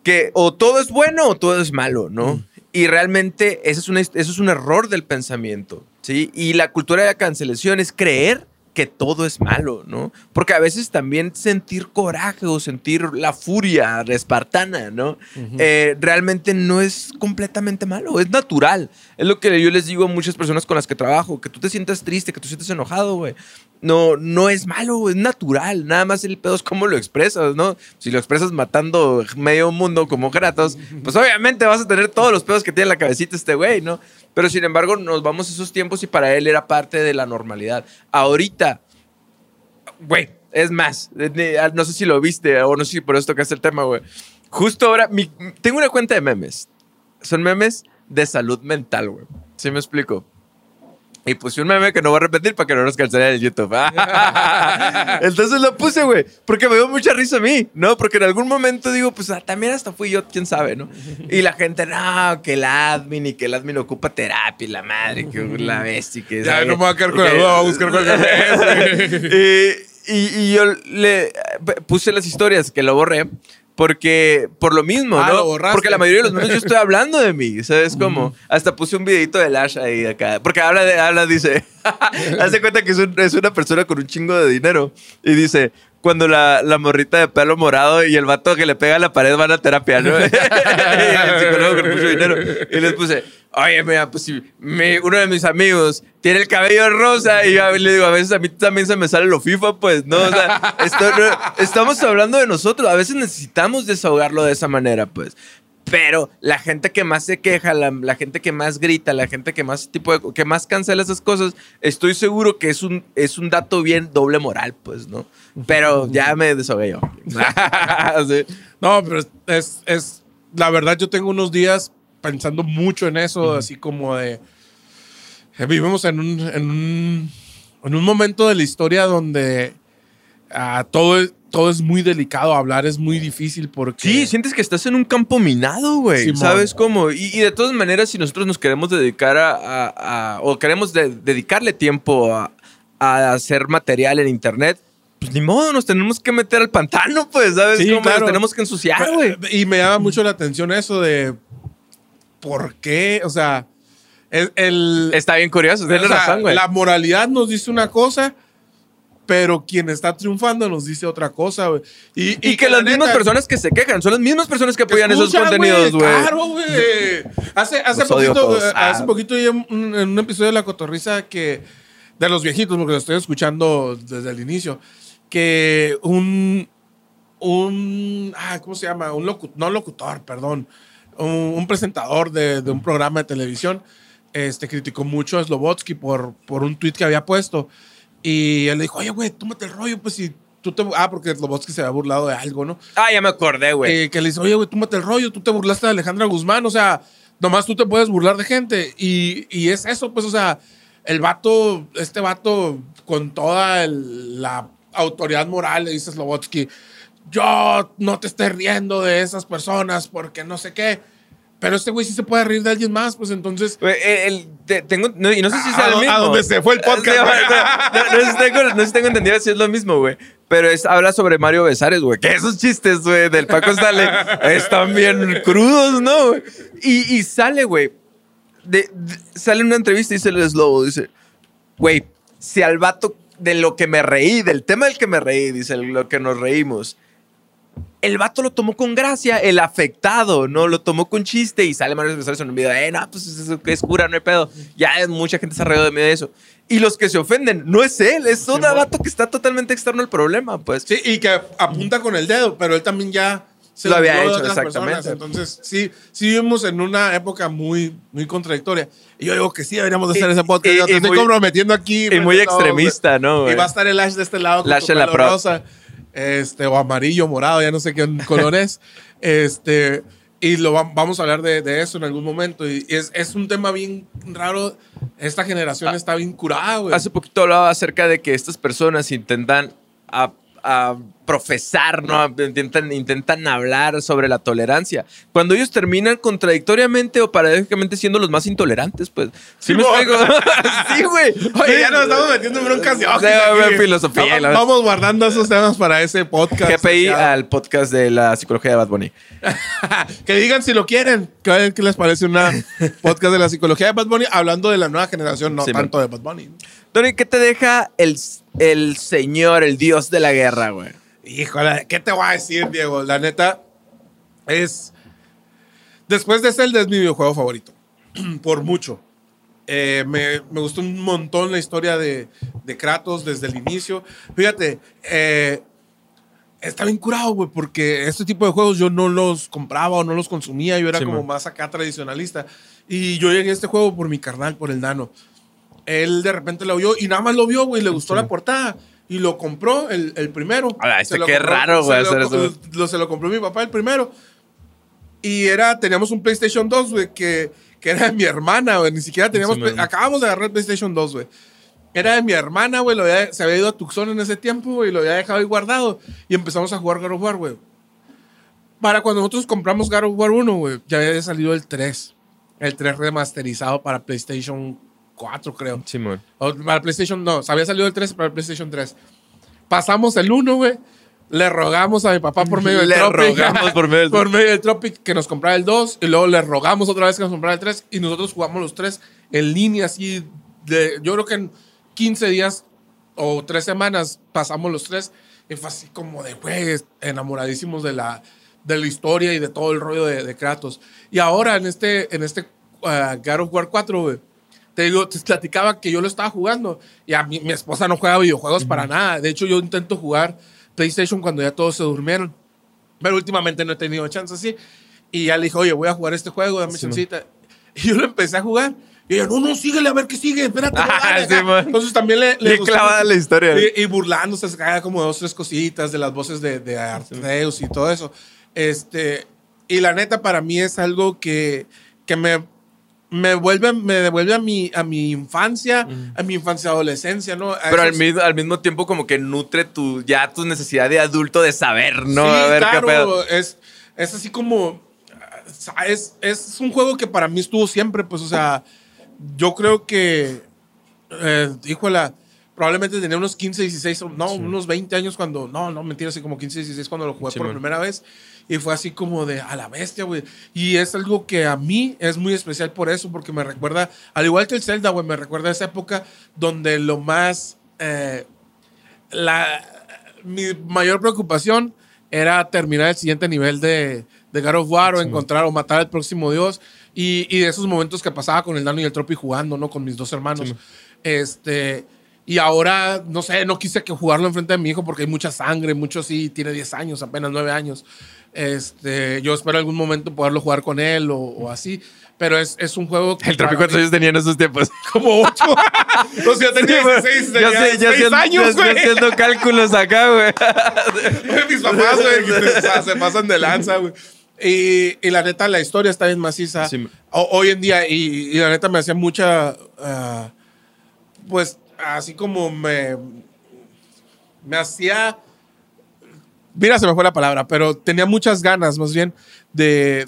que o todo es bueno o todo es malo, ¿no? Mm. Y realmente eso es, eso es un error del pensamiento, ¿sí? Y la cultura de la cancelación es creer que todo es malo, ¿no? Porque a veces también sentir coraje o sentir la furia espartana, ¿no? Eh, realmente no es completamente malo, es natural. Es lo que yo les digo a muchas personas con las que trabajo, que tú te sientas triste, que tú sientes enojado, güey. No, no es malo, es natural. Nada más el pedo es cómo lo expresas, ¿no? Si lo expresas matando medio mundo como Kratos, pues obviamente vas a tener todos los pedos que tiene la cabecita este güey, ¿no? Pero sin embargo, nos vamos a esos tiempos y para él era parte de la normalidad. Ahorita, güey, es más, ah, no sé si lo viste o no sé si por eso tocaste el tema, güey. Justo ahora, tengo una cuenta de memes. Son memes de salud mental, güey. ¿Sí me explico? Y puse un meme que no voy a repetir para que no nos cancelen el YouTube. Entonces lo puse, güey, porque me dio mucha risa a mí, ¿no? Porque en algún momento digo, pues ah, también hasta fui yo, quién sabe, ¿no? Y la gente, no, que el admin y que el admin ocupa terapia y la madre, que la bestia, que... Ya, no me voy a quedar con la duda, voy a buscar cuál es. y, y yo le puse las historias que lo borré porque, por lo mismo, ah, ¿no? Porque la mayoría de los memes yo estoy hablando de mí, ¿sabes cómo? Hasta puse un videito de Lash ahí acá. Porque habla, de, habla dice, hace cuenta que es, una persona con un chingo de dinero. Y dice, cuando la, la morrita de pelo morado y el vato que le pega a la pared van a terapia, ¿no? y el psicólogo que le puso dinero. Y les puse, oye, mira, pues si mi- uno de mis amigos tiene el cabello rosa y yo le digo, a veces a mí también se me sale lo FIFA, pues, ¿no? O sea, esto no- estamos hablando de nosotros. A veces necesitamos desahogarlo de esa manera, pues. Pero la gente que más se queja, la, la gente que más grita, la gente que más tipo de- que más cancela esas cosas, estoy seguro que es un, es un dato bien doble moral, pues, ¿no? Pero ya me desahogué yo. Sí. No, pero es, es, la verdad yo tengo unos días pensando mucho en eso, así como de eh, vivimos en un, en un en un momento de la historia donde ah, todo es, todo es muy delicado, hablar es muy difícil porque Sí, sientes que estás en un campo minado, güey. Simón. ¿Sabes cómo? Y, y de todas maneras, si nosotros nos queremos dedicar a, a- a- o queremos de- dedicarle tiempo a, a hacer material en internet, pues ni modo, nos tenemos que meter al pantano, pues, ¿sabes? Sí, cómo? claro. Nos tenemos que ensuciar, güey. Y me llama mucho la atención eso de por qué, o sea, el, el- Está bien curioso, o sea, razón, güey. la moralidad nos dice una cosa, pero quien está triunfando nos dice otra cosa, güey. Y, Y, que las la mismas personas que se quejan son las mismas personas que apoyan esos contenidos, güey. Claro, güey. Hace, hace Los poquito, eh, Ah. hace poquito en un, en un episodio de La Cotorriza que, de los viejitos, porque lo estoy escuchando desde el inicio, que un, un, ah, ¿cómo se llama? Un locutor, no locutor, perdón, un, un presentador de, de un programa de televisión, este, criticó mucho a Slobotsky por, por un tweet que había puesto. Y él le dijo, oye, güey, tómate el rollo, pues si tú te... Ah, porque Slobotsky se había burlado de algo, ¿no? Ah, ya me acordé, güey. Eh, que le dice, oye, güey, túmate el rollo, tú te burlaste de Alejandra Guzmán, o sea, nomás tú te puedes burlar de gente. Y, y es eso, pues, o sea, el vato, este vato, con toda el- la autoridad moral, le dice Slobotsky, yo no te estés riendo de esas personas porque no sé qué. Pero este güey sí se puede reír de alguien más, pues entonces... El- te- tengo, no, y no sé si sea a el do- a mismo. donde se fue el podcast, Sí, no, no sé si tengo, no sé si tengo entendido si es lo mismo, güey. Pero es, habla sobre Mario Besares, güey. Que esos chistes, güey, del Paco Stanley están bien crudos, ¿no? Y, y sale, güey. de- de- sale en una entrevista y dice el Slobo, dice, güey, si al vato de lo que me reí, del tema del que me reí, dice, lo que nos reímos, el vato lo tomó con gracia, el afectado, ¿no? Lo tomó con chiste y sale Mario Besares en un video, eh, no, pues es, es cura, no hay pedo. Ya mucha gente se ha reído de mí de eso. Y los que se ofenden, no es él, es un vato que está totalmente externo al problema, pues. Sí, y que apunta con el dedo, pero él también ya se Lo había hecho, otras exactamente. personas. Entonces, sí, sí vivimos en una época muy, muy contradictoria. Y yo digo que sí deberíamos de hacer Y- ese podcast. y- yo te y estoy muy- comprometiendo aquí. y muy extremista, ¿no, Y va a estar el Ash de este lado con Lash en la rosa, este, o amarillo, morado, ya no sé qué color es. Este, y lo va- vamos a hablar de, de eso en algún momento. Y es, es un tema bien raro. Esta generación está bien curada, güey. Hace poquito hablaba acerca de que estas personas intentan a, a profesar, ¿no? Intentan, intentan hablar sobre la tolerancia. Cuando ellos terminan contradictoriamente o paradójicamente siendo los más intolerantes, pues. ¿Sí, me explico? sí, güey. Oye, ya nos estamos metiendo en broncas de Sí, ojos filosofía, Vamos, guardando esos temas para ese podcast. GPI al podcast de la psicología de Bad Bunny. que digan si lo quieren. ¿Qué les parece una podcast de la psicología de Bad Bunny? Hablando de la nueva generación, no Sí, tanto de Bad Bunny. Tony, ¿qué te deja el, el señor, el dios de la guerra, güey? Híjole, ¿qué te voy a decir, Diego? La neta es. Después de Zelda es mi videojuego favorito. Por mucho. Eh, me, me gustó un montón la historia de, de Kratos desde el inicio. Fíjate, eh, está bien curado, güey, porque este tipo de juegos yo no los compraba o no los consumía. Yo era Sí, como man. más acá tradicionalista. Y yo llegué a este juego por mi carnal, por el nano. Él de repente lo vio y nada más lo vio, güey, le gustó la portada. Y lo compró el, el primero. Ala, este qué compró- raro, güey, se lo- hacer eso. lo- se lo compró mi papá el primero. Y era, teníamos un PlayStation 2, güey, que, que era de mi hermana, güey. Ni siquiera teníamos. Sí, acabamos de agarrar el PlayStation 2, güey. Era de mi hermana, güey. Se había ido a Tucson en ese tiempo, güey. y Lo había dejado ahí guardado. Y empezamos a jugar God of War, güey. Para cuando nosotros compramos God of War 1, güey, ya había salido el 3. El 3 remasterizado para PlayStation 4, creo. Simón. O para PlayStation, no, había salido el 3 para el PlayStation 3. Pasamos el 1, güey. Le rogamos a mi papá por medio del Le Tropic. rogamos por medio del- por medio del Tropic que nos comprara el 2. Y luego le rogamos otra vez que nos comprara el 3. Y nosotros jugamos los 3 en línea, así. De, yo creo que en 15 días o 3 semanas pasamos los 3. Y fue así como de, güey, enamoradísimos de la, de la historia y de todo el rollo de, de Kratos. Y ahora en este, en este uh, God of War 4, güey, te digo, te platicaba que yo lo estaba jugando y a mí, mi esposa no juega videojuegos para nada. De hecho, yo intento jugar PlayStation cuando ya todos se durmieron. Pero últimamente no he tenido chance así. Y ya le dije, oye, voy a jugar este juego, dame Sí, chancita. Y yo lo empecé a jugar. Y ella, no, no, síguele a ver qué sigue, espérate. Ah, sí, acá". man. Entonces también le, le clavada la historia. Y, y burlándose, se cae como dos, tres cositas de las voces de, de Arceus y todo eso. Este, y la neta, para mí es algo que, que me, me, vuelve, me devuelve a mi, a mi infancia, a mi infancia adolescencia, ¿no? A Pero al mismo, al mismo tiempo como que nutre tu, ya tu necesidad de adulto de saber, ¿no? Sí, a ver qué claro, pedo. es, es así como. Es, es un juego que para mí estuvo siempre, pues, o sea, yo creo que. Eh, híjola, probablemente tenía unos 15, 16, o- no, unos 20 años cuando. No, no, mentira, así como 15, 16 cuando lo jugué Sí, por man. primera vez. Y fue así como de a la bestia, güey. Y es algo que a mí es muy especial por eso, porque me recuerda, al igual que el Zelda, güey, me recuerda a esa época donde lo más. eh, la, mi mayor preocupación era terminar el siguiente nivel de, de God of War o encontrar o matar al próximo dios. Y, y de esos momentos que pasaba con el Nano y el Tropi jugando, ¿no? Con mis dos hermanos. este. Y ahora, no sé, no quise que jugarlo enfrente de mi hijo porque hay mucha sangre, mucho sí, tiene 10 años, apenas 9 años. Este, yo espero algún momento poderlo jugar con él o, o así, pero es, es un juego que El tráfico para cuántos años tenía en esos tiempos. como 8. o sea, tenía Sí, güey. 16, ya tenía sé, ya 6 sé, años, güey. haciendo cálculos acá, güey. Mis papás, güey, se, pasan de lanza, güey. Y, y la neta, la historia está bien maciza. Sí. O- hoy en día, y, y la neta me hacía mucha. ah, pues así como me. Me hacía. Mira, se me fue la palabra, pero tenía muchas ganas, más bien, de.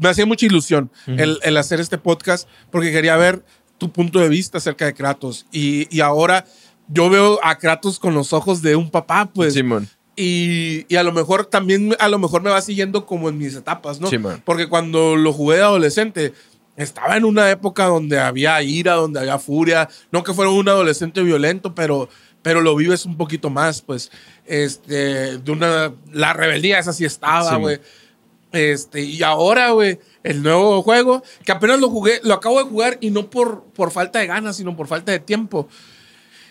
Me hacía mucha ilusión el, el hacer este podcast porque quería ver tu punto de vista acerca de Kratos. Y, y ahora yo veo a Kratos con los ojos de un papá, pues. Simón. Y, y a lo mejor también, a lo mejor me va siguiendo como en mis etapas, ¿no? Sí, man. Porque cuando lo jugué de adolescente, estaba en una época donde había ira, donde había furia. No que fuera un adolescente violento, pero, pero lo vives un poquito más, pues. Este, de una. La rebeldía, esa sí estaba, güey. Este, y ahora, güey, el nuevo juego, que apenas lo jugué, lo acabo de jugar y no por, por falta de ganas, sino por falta de tiempo.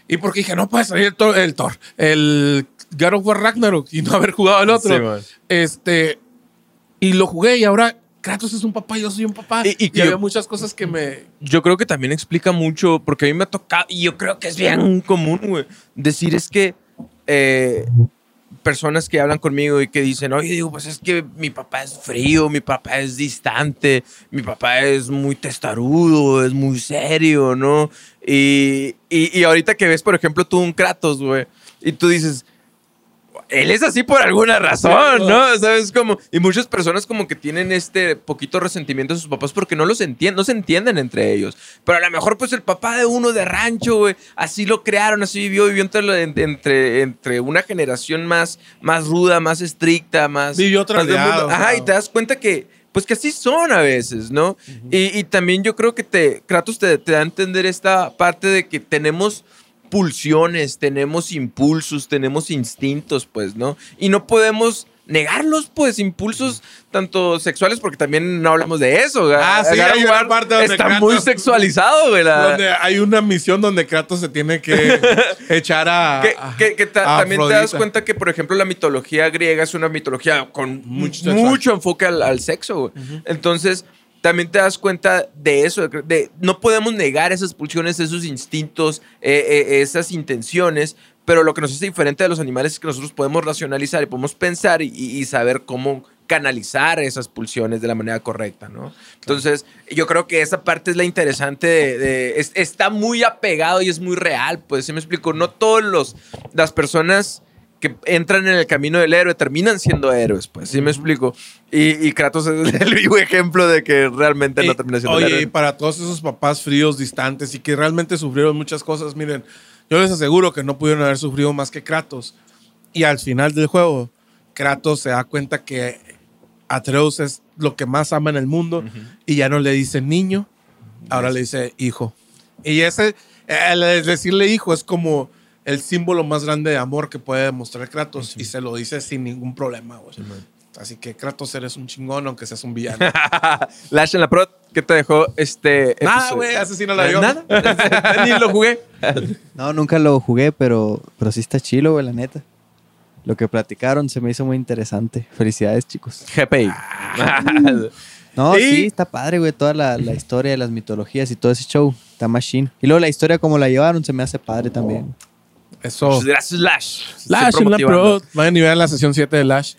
Y porque dije, no puede salir el Thor, el, Thor, el God of War Ragnarok y no haber jugado el otro. Sí, este, y lo jugué y ahora Kratos es un papá, yo soy un papá. Y- Y, y que había muchas cosas que me... Yo creo que también explica mucho, porque a mí me ha tocado, y yo creo que es bien común, güey, decir es que eh, personas que hablan conmigo y que dicen, oye, digo, pues es que mi papá es frío, mi papá es distante, mi papá es muy testarudo, es muy serio, ¿no? Y, y, y ahorita que ves, por ejemplo, tú un Kratos, güey, y tú dices, él es así por alguna razón, ¿no? ¿Sabes? Como, y muchas personas como que tienen este poquito resentimiento a sus papás porque no los entienden, no se entienden entre ellos. Pero a lo mejor pues el papá de uno de rancho, güey, así lo crearon, así vivió, vivió entre, entre, entre una generación más, más ruda, más estricta, más... Vivió tradeado, Ajá, claro. y te das cuenta que... Pues que así son a veces, ¿no? y, y también yo creo que te, Kratos te, te da a entender esta parte de que tenemos pulsiones, tenemos impulsos, tenemos instintos, pues, ¿no? Y no podemos negarlos, pues, impulsos tanto sexuales, porque también no hablamos de eso. Ah, sí, hay una parte donde está Kratos- muy sexualizado, güey. la- Donde hay una misión donde Kratos se tiene que echar a... que, a- que- que ta- a también te das cuenta que, por ejemplo, la mitología griega es una mitología con Mucho enfoque al, al sexo. güey. Entonces, también te das cuenta de eso. de- no podemos negar esas pulsiones, esos instintos, eh, eh, esas intenciones. Pero lo que nos hace diferente de los animales es que nosotros podemos racionalizar y podemos pensar y, saber cómo canalizar esas pulsiones de la manera correcta, ¿no? Entonces, yo creo que esa parte es la interesante de... de- es- está muy apegado y es muy real, pues, ¿sí me explico? No todos las personas que entran en el camino del héroe terminan siendo héroes, pues, ¿sí me explico? Y, y Kratos es el vivo ejemplo de que realmente no Y- termina siendo oye, héroe. para todos esos papás fríos, distantes y que realmente sufrieron muchas cosas, miren, yo les aseguro que no pudieron haber sufrido más que Kratos. Y al final del juego, Kratos se da cuenta que Atreus es lo que más ama en el mundo y ya no le dice niño, ahora le dice hijo. Y ese, el decirle hijo es como el símbolo más grande de amor que puede demostrar Kratos y se lo dice sin ningún problema, güey. Así que Kratos eres un chingón aunque seas un villano. Lash en la Pro, ¿qué te dejó este Nada, güey, asesino la dio. Nada, ni lo jugué. No, nunca lo jugué, pero, pero sí está chilo, güey, la neta. Lo que platicaron se me hizo muy interesante. Felicidades, chicos. GPI. No, Y- sí, está padre, güey. Toda la, la historia de las mitologías y todo ese show. Está machine. Y luego la historia como la llevaron se me hace padre también. Eso. Muchas gracias, Lash. Lash en la motivando. Pro. Vayan y vean la sesión 7 de Lash.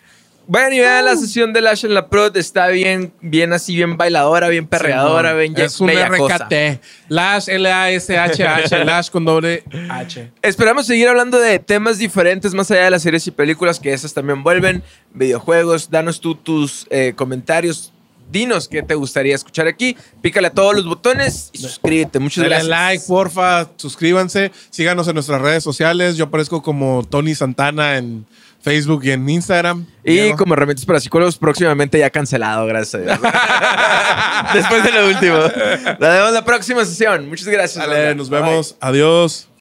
Vayan y vean la sesión de Lash en la Pro. Está bien, bien así, bien bailadora, bien perreadora, Simón. bien Es un. RKT. Lash, L-A-S-H-H. Lash con doble H. Esperamos seguir hablando de temas diferentes más allá de las series y películas, que esas también vuelven. Videojuegos, danos tú tus eh, comentarios. Dinos qué te gustaría escuchar aquí. Pícale a todos los botones y suscríbete. Muchas gracias. like, porfa. Suscríbanse. Síganos en nuestras redes sociales. Yo aparezco como Tony Santana en Facebook y en Instagram. Y Diego. como herramientas para psicólogos, próximamente ya cancelado, gracias a Dios. Después de lo último. Nos vemos la próxima sesión. Muchas gracias. Dale, nos Bye. vemos. Adiós.